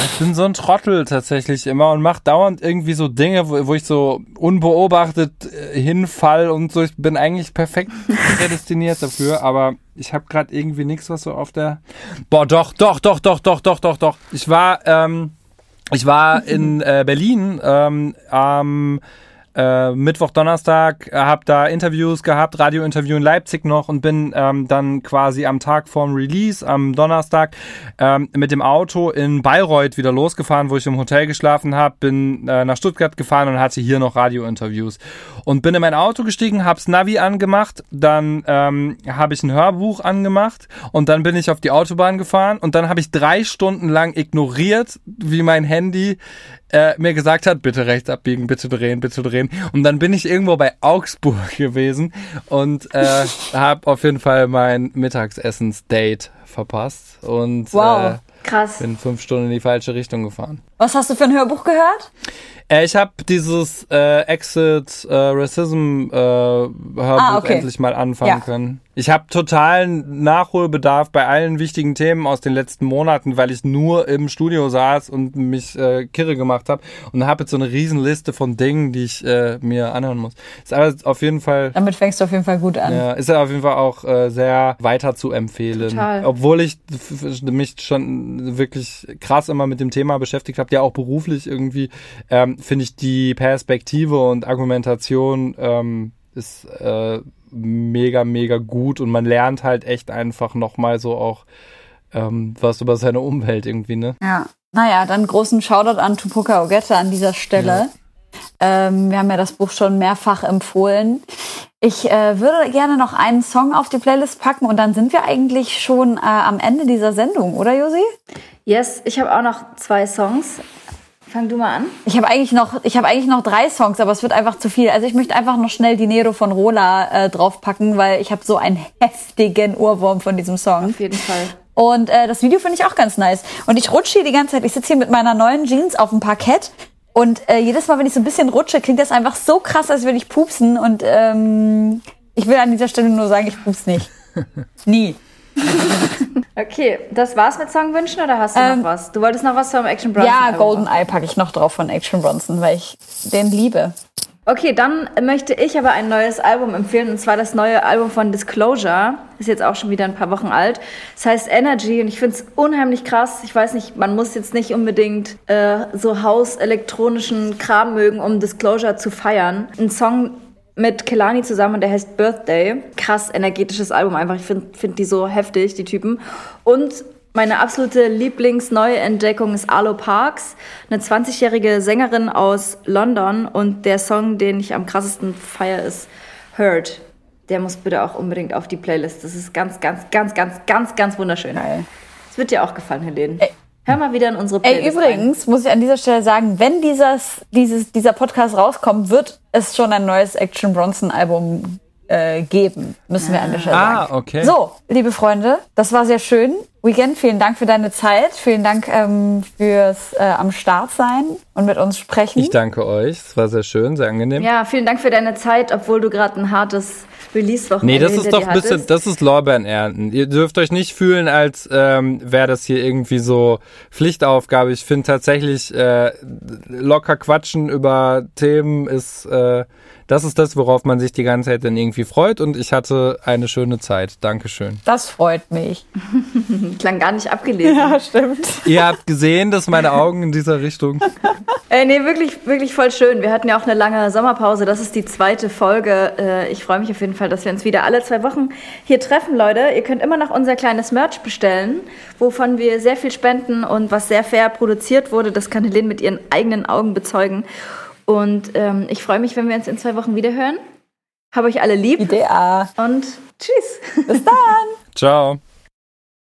Ich bin so ein Trottel tatsächlich immer und mache dauernd irgendwie so Dinge, wo, wo ich so unbeobachtet äh, hinfall und so. Ich bin eigentlich perfekt prädestiniert dafür, aber ich habe gerade irgendwie nichts, was so auf der. Boah, doch, doch, doch, doch, doch, doch, doch, doch. Ich war, ähm, ich war in äh, Berlin ähm, am äh, Mittwoch, Donnerstag, äh, habe da Interviews gehabt, Radiointerview in Leipzig noch und bin ähm, dann quasi am Tag vorm Release, am Donnerstag, ähm, mit dem Auto in Bayreuth wieder losgefahren, wo ich im Hotel geschlafen habe, bin äh, nach Stuttgart gefahren und hatte hier noch Radiointerviews. Und bin in mein Auto gestiegen, hab's Navi angemacht, dann ähm, habe ich ein Hörbuch angemacht und dann bin ich auf die Autobahn gefahren und dann habe ich drei Stunden lang ignoriert, wie mein Handy äh, mir gesagt hat, bitte rechts abbiegen, bitte drehen, bitte drehen. Und dann bin ich irgendwo bei Augsburg gewesen und äh, habe auf jeden Fall mein Mittagsessens-Date verpasst und Wow. äh, Krass. bin fünf Stunden in die falsche Richtung gefahren. Was hast du für ein Hörbuch gehört? Äh, ich habe dieses äh, Exit äh, Racism äh, Hörbuch Ah, okay. endlich mal anfangen Ja. können. Ich habe totalen Nachholbedarf bei allen wichtigen Themen aus den letzten Monaten, weil ich nur im Studio saß und mich äh, kirre gemacht habe und habe jetzt so eine riesen Liste von Dingen, die ich äh, mir anhören muss. Ist aber auf jeden Fall Damit fängst du auf jeden Fall gut an. ja, ist ja auf jeden Fall auch äh, sehr weiter zu empfehlen. Total. Obwohl ich mich schon wirklich krass immer mit dem Thema beschäftigt habe, ja auch beruflich irgendwie, ähm, finde ich die Perspektive und Argumentation ähm, ist äh, mega, mega gut und man lernt halt echt einfach nochmal so auch ähm, was über seine Umwelt irgendwie, ne? Ja. Naja, dann großen Shoutout an Tupoka Ogette an dieser Stelle. Ähm, wir haben ja das Buch schon mehrfach empfohlen. Ich äh, würde gerne noch einen Song auf die Playlist packen und dann sind wir eigentlich schon äh, am Ende dieser Sendung, oder Josi? Yes, ich habe auch noch zwei Songs. Fang du mal an. Ich habe eigentlich noch, ich habe eigentlich noch drei Songs, aber es wird einfach zu viel. Also ich möchte einfach noch schnell Dinero von Rola äh, draufpacken, weil ich habe so einen heftigen Ohrwurm von diesem Song. Auf jeden Fall. Und äh, das Video finde ich auch ganz nice. Und ich rutsche hier die ganze Zeit. Ich sitze hier mit meiner neuen Jeans auf dem Parkett. Und äh, jedes Mal, wenn ich so ein bisschen rutsche, klingt das einfach so krass, als würde ich pupsen. Und ähm, ich will an dieser Stelle nur sagen, ich pups nicht. Nie. Okay, das war's mit Songwünschen oder hast du Ähm, noch was? Du wolltest noch was vom Action Bronson ja, Golden. Eye packe ich noch drauf von Action Bronson, weil ich den liebe. Okay, dann möchte ich aber ein neues Album empfehlen, und zwar das neue Album von Disclosure. Ist jetzt auch schon wieder ein paar Wochen alt. Es heißt Energy und ich finde es unheimlich krass. Ich weiß nicht, man muss jetzt nicht unbedingt äh, so hauselektronischen Kram mögen, um Disclosure zu feiern. Ein Song mit Kelani zusammen und der heißt Birthday. Krass energetisches Album einfach. Ich finde find die so heftig, die Typen. Und meine absolute Lieblingsneuentdeckung ist Arlo Parks, eine 20-jährige Sängerin aus London und der Song, den ich am krassesten feiere, ist Hurt. Der muss bitte auch unbedingt auf die Playlist. Das ist ganz, ganz, ganz, ganz, ganz, ganz wunderschön. Geil. Das wird dir auch gefallen, Helene. Hör mal wieder in unsere Ey, Playlist. übrigens muss ich an dieser Stelle sagen, wenn dieses, dieses, dieser Podcast rauskommt, wird es schon ein neues Action Bronson Album äh, geben, müssen wir an der Stelle Ah, sagen. okay. So, liebe Freunde, das war sehr schön. Weekend, vielen Dank für deine Zeit, vielen Dank ähm, fürs äh, am Start sein und mit uns sprechen. Ich danke euch. Es war sehr schön, sehr angenehm. Ja, vielen Dank für deine Zeit, obwohl du gerade ein hartes Release-Wochenende Nee, das ist doch ein bisschen, das ist Lorbeeren ernten. Ihr dürft euch nicht fühlen, als ähm, wäre das hier irgendwie so Pflichtaufgabe. Ich finde tatsächlich äh, locker quatschen über Themen ist, äh, das ist das, worauf man sich die ganze Zeit dann irgendwie freut und ich hatte eine schöne Zeit. Dankeschön. Das freut mich. Klang gar nicht abgelesen. Ja, stimmt. Ihr habt gesehen, dass meine Augen in dieser Richtung. Äh, nee, wirklich, wirklich voll schön. Wir hatten ja auch eine lange Sommerpause. Das ist die zweite Folge. Äh, ich freue mich auf jeden Fall, dass wir uns wieder alle zwei Wochen hier treffen, Leute. Ihr könnt immer noch unser kleines Merch bestellen, wovon wir sehr viel spenden und was sehr fair produziert wurde. Das kann Helene mit ihren eigenen Augen bezeugen. Und ähm, ich freue mich, wenn wir uns in zwei Wochen wieder hören. Habe euch alle lieb Idee A. und tschüss. Bis dann. Ciao.